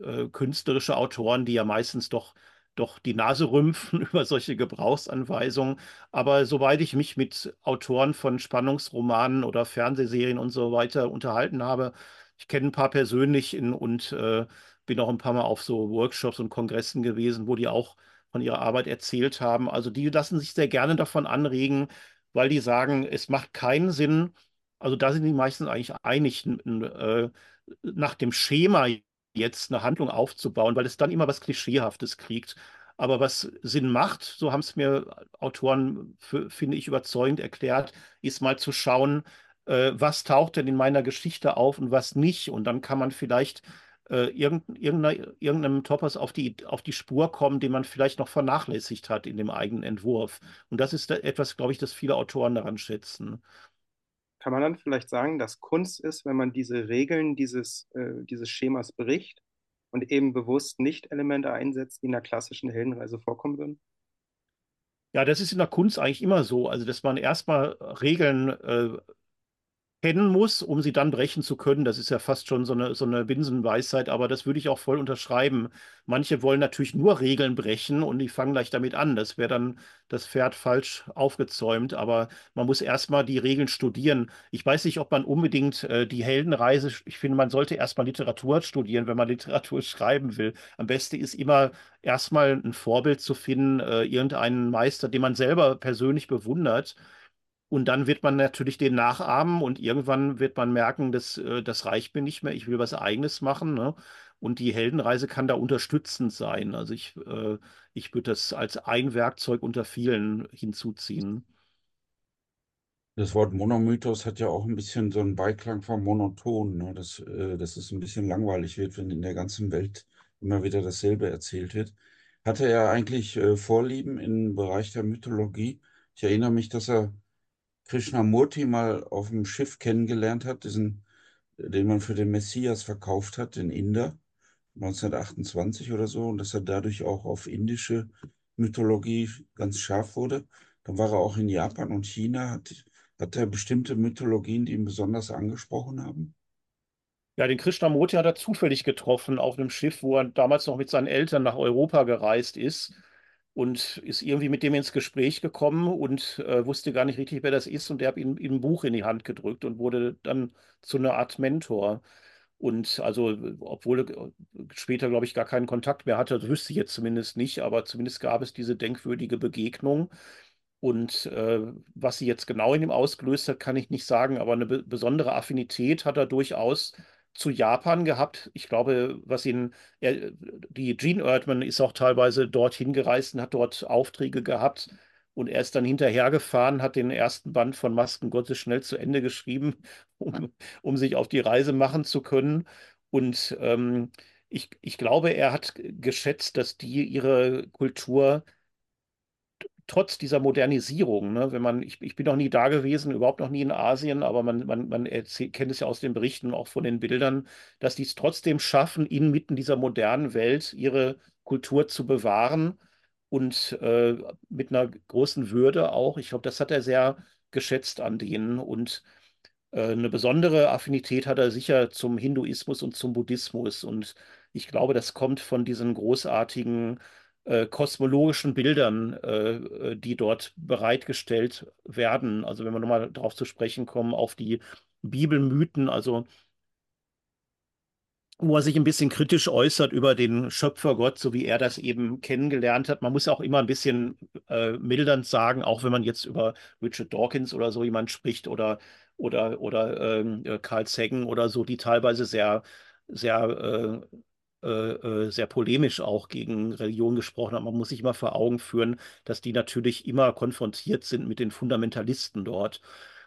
äh, künstlerische Autoren, die ja meistens doch doch die Nase rümpfen über solche Gebrauchsanweisungen. Aber soweit ich mich mit Autoren von Spannungsromanen oder Fernsehserien und so weiter unterhalten habe, ich kenne ein paar persönlich in, und äh, bin auch ein paar Mal auf so Workshops und Kongressen gewesen, wo die auch von ihrer Arbeit erzählt haben. Also die lassen sich sehr gerne davon anregen, weil die sagen, es macht keinen Sinn, also da sind die meisten eigentlich einig, äh, nach dem Schema jetzt eine Handlung aufzubauen, weil es dann immer was Klischeehaftes kriegt. Aber was Sinn macht, so haben es mir Autoren, für, finde ich, überzeugend erklärt, ist mal zu schauen, äh, was taucht denn in meiner Geschichte auf und was nicht. Und dann kann man vielleicht äh, irgendeinem Topos auf die, auf die Spur kommen, den man vielleicht noch vernachlässigt hat in dem eigenen Entwurf. Und das ist etwas, glaube ich, das viele Autoren daran schätzen
kann man dann vielleicht sagen, dass Kunst ist, wenn man diese Regeln dieses, äh, dieses Schemas bricht und eben bewusst nicht Elemente einsetzt, die in der klassischen Heldenreise vorkommen würden?
Ja, das ist in der Kunst eigentlich immer so. Also, dass man erstmal Regeln äh, kennen muss, um sie dann brechen zu können. Das ist ja fast schon so eine, so eine Binsenweisheit, aber das würde ich auch voll unterschreiben. Manche wollen natürlich nur Regeln brechen und die fangen gleich damit an. Das wäre dann das Pferd falsch aufgezäumt, aber man muss erstmal die Regeln studieren. Ich weiß nicht, ob man unbedingt äh, die Heldenreise, ich finde, man sollte erstmal Literatur studieren, wenn man Literatur schreiben will. Am besten ist immer erstmal ein Vorbild zu finden, äh, irgendeinen Meister, den man selber persönlich bewundert Und dann wird man natürlich den nachahmen und irgendwann wird man merken, dass, äh, das reicht mir nicht mehr, ich will was Eigenes machen. Ne? Und die Heldenreise kann da unterstützend sein. Also ich, äh, ich würde das als ein Werkzeug unter vielen hinzuziehen.
Das Wort Monomythos hat ja auch ein bisschen so einen Beiklang von monoton, ne? dass, äh, dass es ein bisschen langweilig wird, wenn in der ganzen Welt immer wieder dasselbe erzählt wird. Hatte er eigentlich Vorlieben im Bereich der Mythologie? Ich erinnere mich, dass er Krishnamurti mal auf dem Schiff kennengelernt hat, diesen, den man für den Messias verkauft hat, den Inder, 1928 oder so, und dass er dadurch auch auf indische Mythologie ganz scharf wurde. Dann war er auch in Japan und China. Hat, hat er bestimmte Mythologien, die ihn besonders angesprochen haben?
Ja, den Krishnamurti hat er zufällig getroffen auf einem Schiff, wo er damals noch mit seinen Eltern nach Europa gereist ist und ist irgendwie mit dem ins Gespräch gekommen und äh, wusste gar nicht richtig, wer das ist. Und der hat ihm, ihm ein Buch in die Hand gedrückt und wurde dann zu einer Art Mentor. Und also, obwohl er später, glaube ich, gar keinen Kontakt mehr hatte, das wüsste ich jetzt zumindest nicht, aber zumindest gab es diese denkwürdige Begegnung. Und äh, was sie jetzt genau in ihm ausgelöst hat, kann ich nicht sagen, aber eine be besondere Affinität hat er durchaus zu Japan gehabt. Ich glaube, was ihn, er, die Gene Erdmann ist auch teilweise dorthin gereist und hat dort Aufträge gehabt. Und er ist dann hinterhergefahren, hat den ersten Band von Masken Gottes schnell zu Ende geschrieben, um, um sich auf die Reise machen zu können. Und ähm, ich, ich glaube, er hat geschätzt, dass die ihre Kultur trotz dieser Modernisierung, ne, wenn man, ich, ich bin noch nie da gewesen, überhaupt noch nie in Asien, aber man, man, man kennt es ja aus den Berichten, auch von den Bildern, dass die es trotzdem schaffen, inmitten dieser modernen Welt ihre Kultur zu bewahren und äh, mit einer großen Würde auch. Ich glaube, das hat er sehr geschätzt an denen und äh, eine besondere Affinität hat er sicher zum Hinduismus und zum Buddhismus und ich glaube, das kommt von diesen großartigen äh, kosmologischen Bildern, äh, äh, die dort bereitgestellt werden. Also wenn wir nochmal darauf zu sprechen kommen, auf die Bibelmythen, also wo er sich ein bisschen kritisch äußert über den Schöpfergott, so wie er das eben kennengelernt hat. Man muss auch immer ein bisschen äh, mildernd sagen, auch wenn man jetzt über Richard Dawkins oder so jemand spricht oder, oder, oder ähm, äh, Carl Sagan oder so, die teilweise sehr, sehr äh, äh, äh, sehr polemisch auch gegen Religion gesprochen hat. Man muss sich immer vor Augen führen, dass die natürlich immer konfrontiert sind mit den Fundamentalisten dort.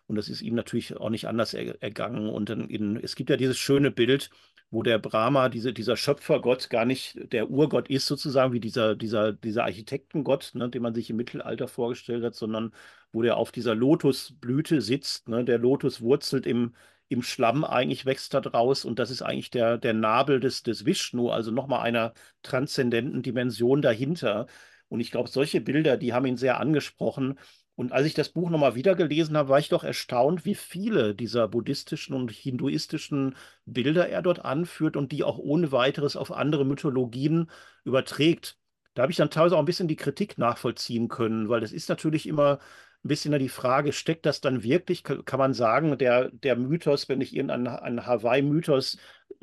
Und das ist ihm natürlich auch nicht anders er, ergangen. Und dann in, es gibt ja dieses schöne Bild, wo der Brahma, diese, dieser Schöpfergott, gar nicht der Urgott ist, sozusagen, wie dieser, dieser, dieser Architektengott, ne, den man sich im Mittelalter vorgestellt hat, sondern wo der auf dieser Lotusblüte sitzt. Ne, der Lotus wurzelt im, im Schlamm eigentlich wächst da draus und das ist eigentlich der, der Nabel des, des Vishnu, also nochmal einer transzendenten Dimension dahinter. Und ich glaube, solche Bilder, die haben ihn sehr angesprochen. Und als ich das Buch nochmal wieder gelesen habe, war ich doch erstaunt, wie viele dieser buddhistischen und hinduistischen Bilder er dort anführt und die auch ohne weiteres auf andere Mythologien überträgt. Da habe ich dann teilweise auch ein bisschen die Kritik nachvollziehen können, weil das ist natürlich immer ein bisschen die Frage, steckt das dann wirklich, kann man sagen, der, der Mythos, wenn ich irgendeinen Hawaii-Mythos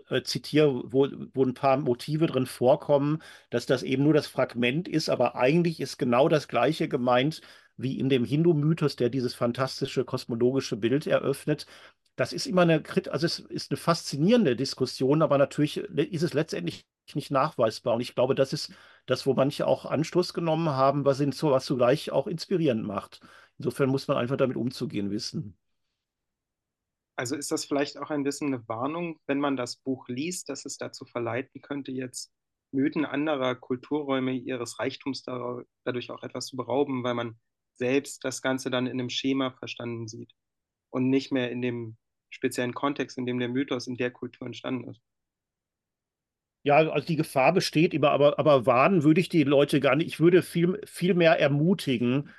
äh, zitiere, wo, wo ein paar Motive drin vorkommen, dass das eben nur das Fragment ist, aber eigentlich ist genau das Gleiche gemeint wie in dem Hindu-Mythos, der dieses fantastische kosmologische Bild eröffnet. Das ist immer eine, also es ist eine faszinierende Diskussion, aber natürlich ist es letztendlich nicht nachweisbar. Und ich glaube, das ist das, wo manche auch Anstoß genommen haben, was ihn so was zugleich auch inspirierend macht. Insofern muss man einfach damit umzugehen wissen.
Also ist das vielleicht auch ein bisschen eine Warnung, wenn man das Buch liest, dass es dazu verleiten könnte, jetzt Mythen anderer Kulturräume ihres Reichtums dadurch auch etwas zu berauben, weil man selbst das Ganze dann in einem Schema verstanden sieht und nicht mehr in dem speziellen Kontext, in dem der Mythos in der Kultur entstanden ist.
Ja, also die Gefahr besteht immer, aber, aber warnen würde ich die Leute gar nicht. Ich würde viel, viel mehr ermutigen,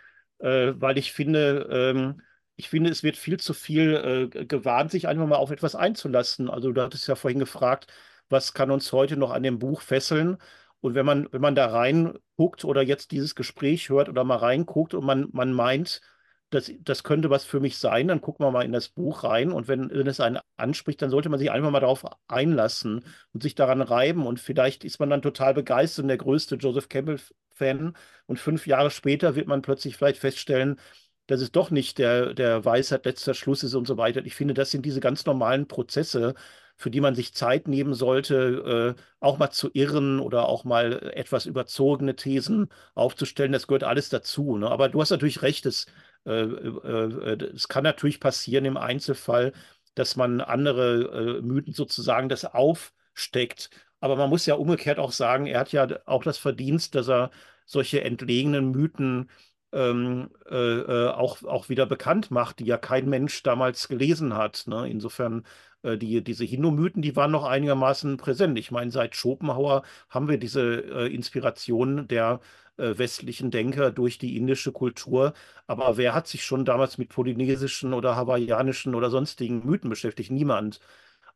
äh, weil ich finde, ähm, ich finde, es wird viel zu viel äh, gewarnt, sich einfach mal auf etwas einzulassen. Also du hattest ja vorhin gefragt, was kann uns heute noch an dem Buch fesseln? Und wenn man, wenn man da reinguckt oder jetzt dieses Gespräch hört oder mal reinguckt und man, man meint, das, das könnte was für mich sein, dann gucken wir mal in das Buch rein und wenn, wenn es einen anspricht, dann sollte man sich einfach mal darauf einlassen und sich daran reiben und vielleicht ist man dann total begeistert und der größte Joseph Campbell-Fan und fünf Jahre später wird man plötzlich vielleicht feststellen, dass es doch nicht der, der Weisheit letzter Schluss ist und so weiter. Ich finde, das sind diese ganz normalen Prozesse, für die man sich Zeit nehmen sollte, äh, auch mal zu irren oder auch mal etwas überzogene Thesen aufzustellen. Das gehört alles dazu. Ne? Aber du hast natürlich recht, es, äh, äh, äh es kann natürlich passieren im Einzelfall, dass man andere äh, Mythen sozusagen das aufsteckt. Aber man muss ja umgekehrt auch sagen, er hat ja auch das Verdienst, dass er solche entlegenen Mythen ähm, äh, äh, auch, auch wieder bekannt macht, die ja kein Mensch damals gelesen hat. Ne? Insofern, äh, die, diese Hindu-Mythen, die waren noch einigermaßen präsent. Ich meine, seit Schopenhauer haben wir diese äh, Inspiration der äh, westlichen Denker durch die indische Kultur. Aber wer hat sich schon damals mit polynesischen oder hawaiianischen oder sonstigen Mythen beschäftigt? Niemand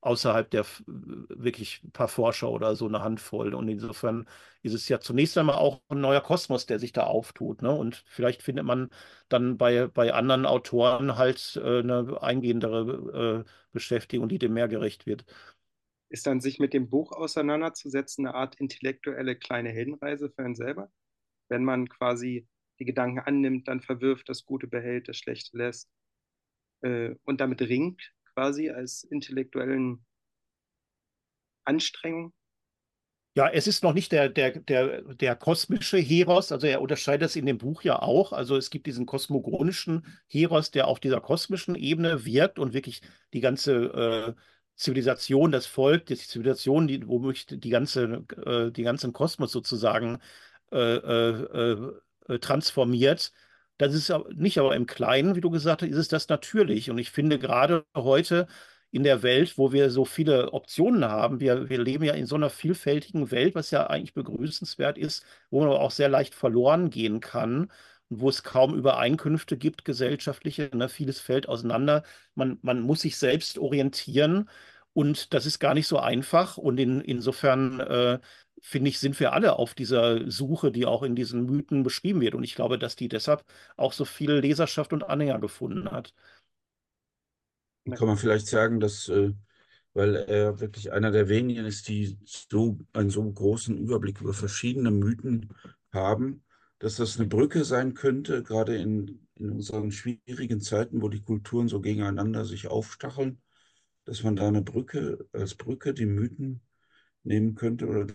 außerhalb der wirklich ein paar Forscher oder so eine Handvoll. Und insofern ist es ja zunächst einmal auch ein neuer Kosmos, der sich da auftut. Ne? Und vielleicht findet man dann bei, bei anderen Autoren halt äh, eine eingehendere äh, Beschäftigung, die dem mehr gerecht wird.
Ist dann sich mit dem Buch auseinanderzusetzen eine Art intellektuelle kleine Heldenreise für einen selber? Wenn man quasi die Gedanken annimmt, dann verwirft, das Gute behält, das Schlechte lässt äh, und damit ringt quasi als intellektuellen Anstrengung?
Ja, es ist noch nicht der, der, der, der kosmische Heros, also er unterscheidet das in dem Buch ja auch. Also es gibt diesen kosmogonischen Heros, der auf dieser kosmischen Ebene wirkt und wirklich die ganze äh, Zivilisation, das Volk, die Zivilisation, die, womöglich die ganze, äh, die ganzen Kosmos sozusagen äh, äh, äh transformiert. Das ist nicht aber im Kleinen, wie du gesagt hast, ist es das natürlich. Und ich finde gerade heute in der Welt, wo wir so viele Optionen haben, wir, wir leben ja in so einer vielfältigen Welt, was ja eigentlich begrüßenswert ist, wo man aber auch sehr leicht verloren gehen kann wo es kaum Übereinkünfte gibt, gesellschaftliche. Ne? Vieles fällt auseinander. Man, man muss sich selbst orientieren. Und das ist gar nicht so einfach. Und in, insofern äh, finde ich, sind wir alle auf dieser Suche, die auch in diesen Mythen beschrieben wird. Und ich glaube, dass die deshalb auch so viel Leserschaft und Anhänger gefunden hat.
Kann man vielleicht sagen, dass, äh, weil er wirklich einer der wenigen ist, die so einen so großen Überblick über verschiedene Mythen haben, dass das eine Brücke sein könnte, gerade in, in unseren schwierigen Zeiten, wo die Kulturen so gegeneinander sich aufstacheln, dass man da eine Brücke, als Brücke die Mythen nehmen könnte oder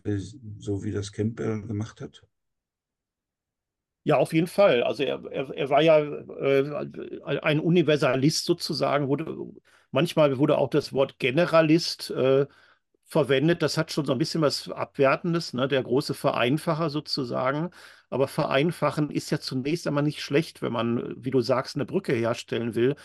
so wie das Campbell gemacht hat?
Ja, auf jeden Fall. Also er, er, er war ja äh, ein Universalist sozusagen. Wurde, manchmal wurde auch das Wort Generalist äh, verwendet. Das hat schon so ein bisschen was Abwertendes, ne? der große Vereinfacher sozusagen. Aber vereinfachen ist ja zunächst einmal nicht schlecht, wenn man, wie du sagst, eine Brücke herstellen will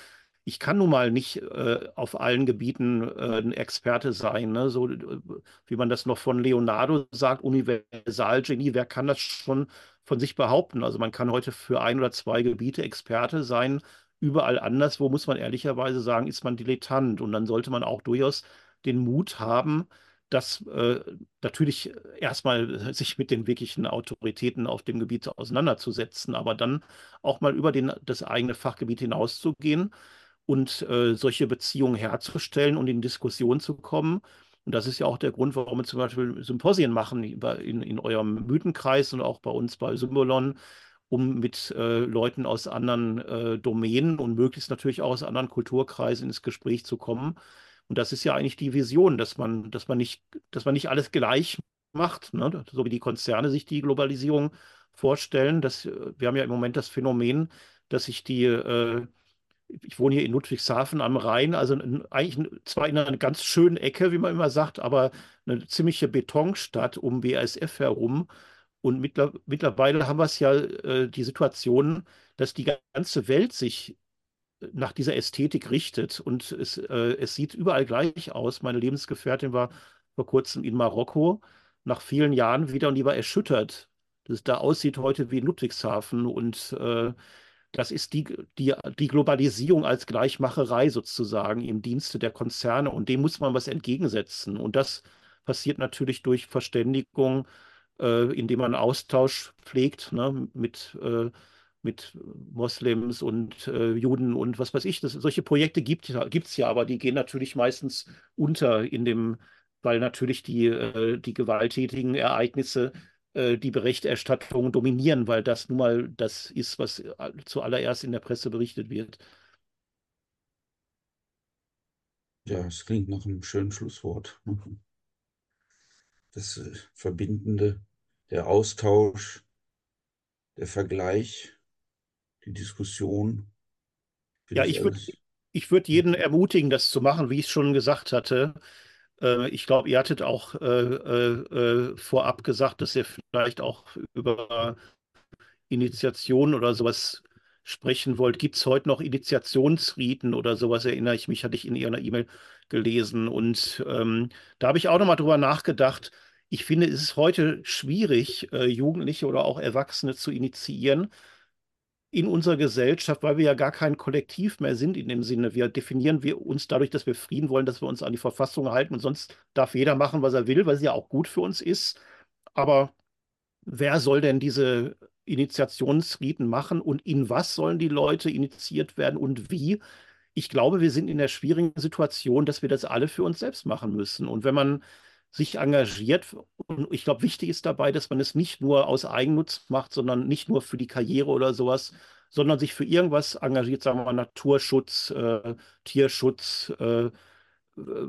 ich kann nun mal nicht äh, auf allen Gebieten äh, ein Experte sein. Ne? So äh, wie man das noch von Leonardo sagt, Universalgenie, wer kann das schon von sich behaupten? Also man kann heute für ein oder zwei Gebiete Experte sein. Überall anderswo muss man ehrlicherweise sagen, ist man Dilettant. Und dann sollte man auch durchaus den Mut haben, das äh, natürlich erstmal sich mit den wirklichen Autoritäten auf dem Gebiet auseinanderzusetzen, aber dann auch mal über den, das eigene Fachgebiet hinauszugehen und äh, solche Beziehungen herzustellen und in Diskussion zu kommen. Und das ist ja auch der Grund, warum wir zum Beispiel Symposien machen in, in eurem Mythenkreis und auch bei uns bei Symbolon, um mit äh, Leuten aus anderen äh, Domänen und möglichst natürlich auch aus anderen Kulturkreisen ins Gespräch zu kommen. Und das ist ja eigentlich die Vision, dass man, dass man nicht, dass man nicht alles gleich macht, ne? so wie die Konzerne sich die Globalisierung vorstellen. Das, wir haben ja im Moment das Phänomen, dass sich die äh, ich wohne hier in Ludwigshafen am Rhein, also eigentlich zwar in einer ganz schönen Ecke, wie man immer sagt, aber eine ziemliche Betonstadt um BASF herum. Und mittler, mittlerweile haben wir es ja äh, die Situation, dass die ganze Welt sich nach dieser Ästhetik richtet und es, äh, es sieht überall gleich aus. Meine Lebensgefährtin war vor kurzem in Marokko, nach vielen Jahren wieder und die war erschüttert, dass es da aussieht heute wie in Ludwigshafen und äh, das ist die, die, die Globalisierung als Gleichmacherei sozusagen im Dienste der Konzerne und dem muss man was entgegensetzen. Und das passiert natürlich durch Verständigung, äh, indem man Austausch pflegt ne, mit, äh, mit Moslems und äh, Juden und was weiß ich. Das, solche Projekte gibt es ja, aber die gehen natürlich meistens unter in dem, weil natürlich die, äh, die gewalttätigen Ereignisse die Berichterstattung dominieren, weil das nun mal das ist, was zuallererst in der Presse berichtet wird.
Ja, es klingt nach einem schönen Schlusswort. Das äh, Verbindende, der Austausch, der Vergleich, die Diskussion.
Ja, ich würde ich würd jeden ermutigen, das zu machen, wie ich es schon gesagt hatte. Äh, ich glaube, ihr hattet auch äh, äh, vorab gesagt, dass ihr vielleicht auch über Initiationen oder sowas sprechen wollt. Gibt es heute noch Initiationsriten oder sowas? Erinnere ich mich, hatte ich in Ihrer E-Mail gelesen. Und ähm, da habe ich auch nochmal drüber nachgedacht. Ich finde, es ist heute schwierig, äh, Jugendliche oder auch Erwachsene zu initiieren, in unserer Gesellschaft, weil wir ja gar kein Kollektiv mehr sind in dem Sinne. Wir definieren wir uns dadurch, dass wir Frieden wollen, dass wir uns an die Verfassung halten und sonst darf jeder machen, was er will, weil sie ja auch gut für uns ist. Aber wer soll denn diese Initiationsriten machen und in was sollen die Leute initiiert werden und wie? Ich glaube, wir sind in der schwierigen Situation, dass wir das alle für uns selbst machen müssen. Und wenn man sich engagiert. Und ich glaube, wichtig ist dabei, dass man es nicht nur aus Eigennutz macht, sondern nicht nur für die Karriere oder sowas, sondern sich für irgendwas engagiert, sagen wir mal Naturschutz, äh, Tierschutz, äh,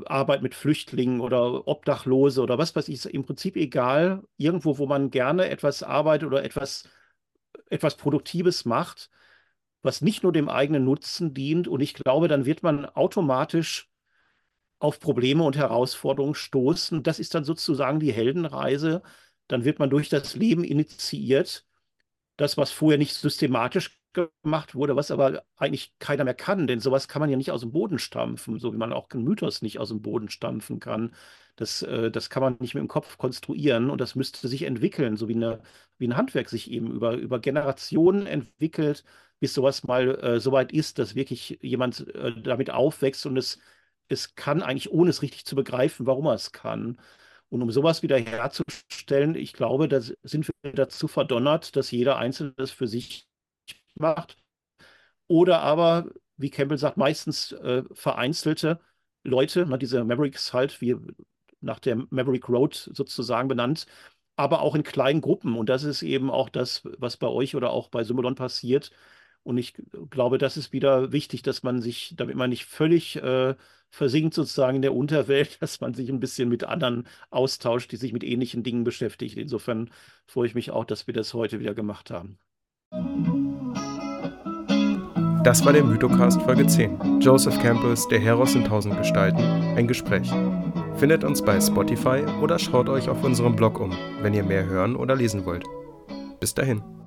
Arbeit mit Flüchtlingen oder Obdachlose oder was weiß ich, ist im Prinzip egal. Irgendwo, wo man gerne etwas arbeitet oder etwas, etwas Produktives macht, was nicht nur dem eigenen Nutzen dient. Und ich glaube, dann wird man automatisch auf Probleme und Herausforderungen stoßen. Das ist dann sozusagen die Heldenreise. Dann wird man durch das Leben initiiert. Das, was vorher nicht systematisch gemacht wurde, was aber eigentlich keiner mehr kann, denn sowas kann man ja nicht aus dem Boden stampfen, so wie man auch einen Mythos nicht aus dem Boden stampfen kann. Das, äh, das kann man nicht mit dem Kopf konstruieren und das müsste sich entwickeln, so wie, eine, wie ein Handwerk sich eben über, über Generationen entwickelt, bis sowas mal äh, so weit ist, dass wirklich jemand äh, damit aufwächst und es es kann eigentlich, ohne es richtig zu begreifen, warum er es kann. Und um sowas wieder herzustellen, ich glaube, da sind wir dazu verdonnert, dass jeder Einzelne das für sich macht. Oder aber, wie Campbell sagt, meistens äh, vereinzelte Leute, na, diese Mavericks halt, wie nach der Maverick Road sozusagen benannt, aber auch in kleinen Gruppen. Und das ist eben auch das, was bei euch oder auch bei Symbolon passiert. Und ich glaube, das ist wieder wichtig, dass man sich, damit man nicht völlig äh, versinkt sozusagen in der Unterwelt, dass man sich ein bisschen mit anderen austauscht, die sich mit ähnlichen Dingen beschäftigen. Insofern freue ich mich auch, dass wir das heute wieder gemacht haben.
Das war der Mythocast Folge 10. Joseph Campbells Der Heros in tausend Gestalten. Ein Gespräch. Findet uns bei Spotify oder schaut euch auf unserem Blog um, wenn ihr mehr hören oder lesen wollt. Bis dahin.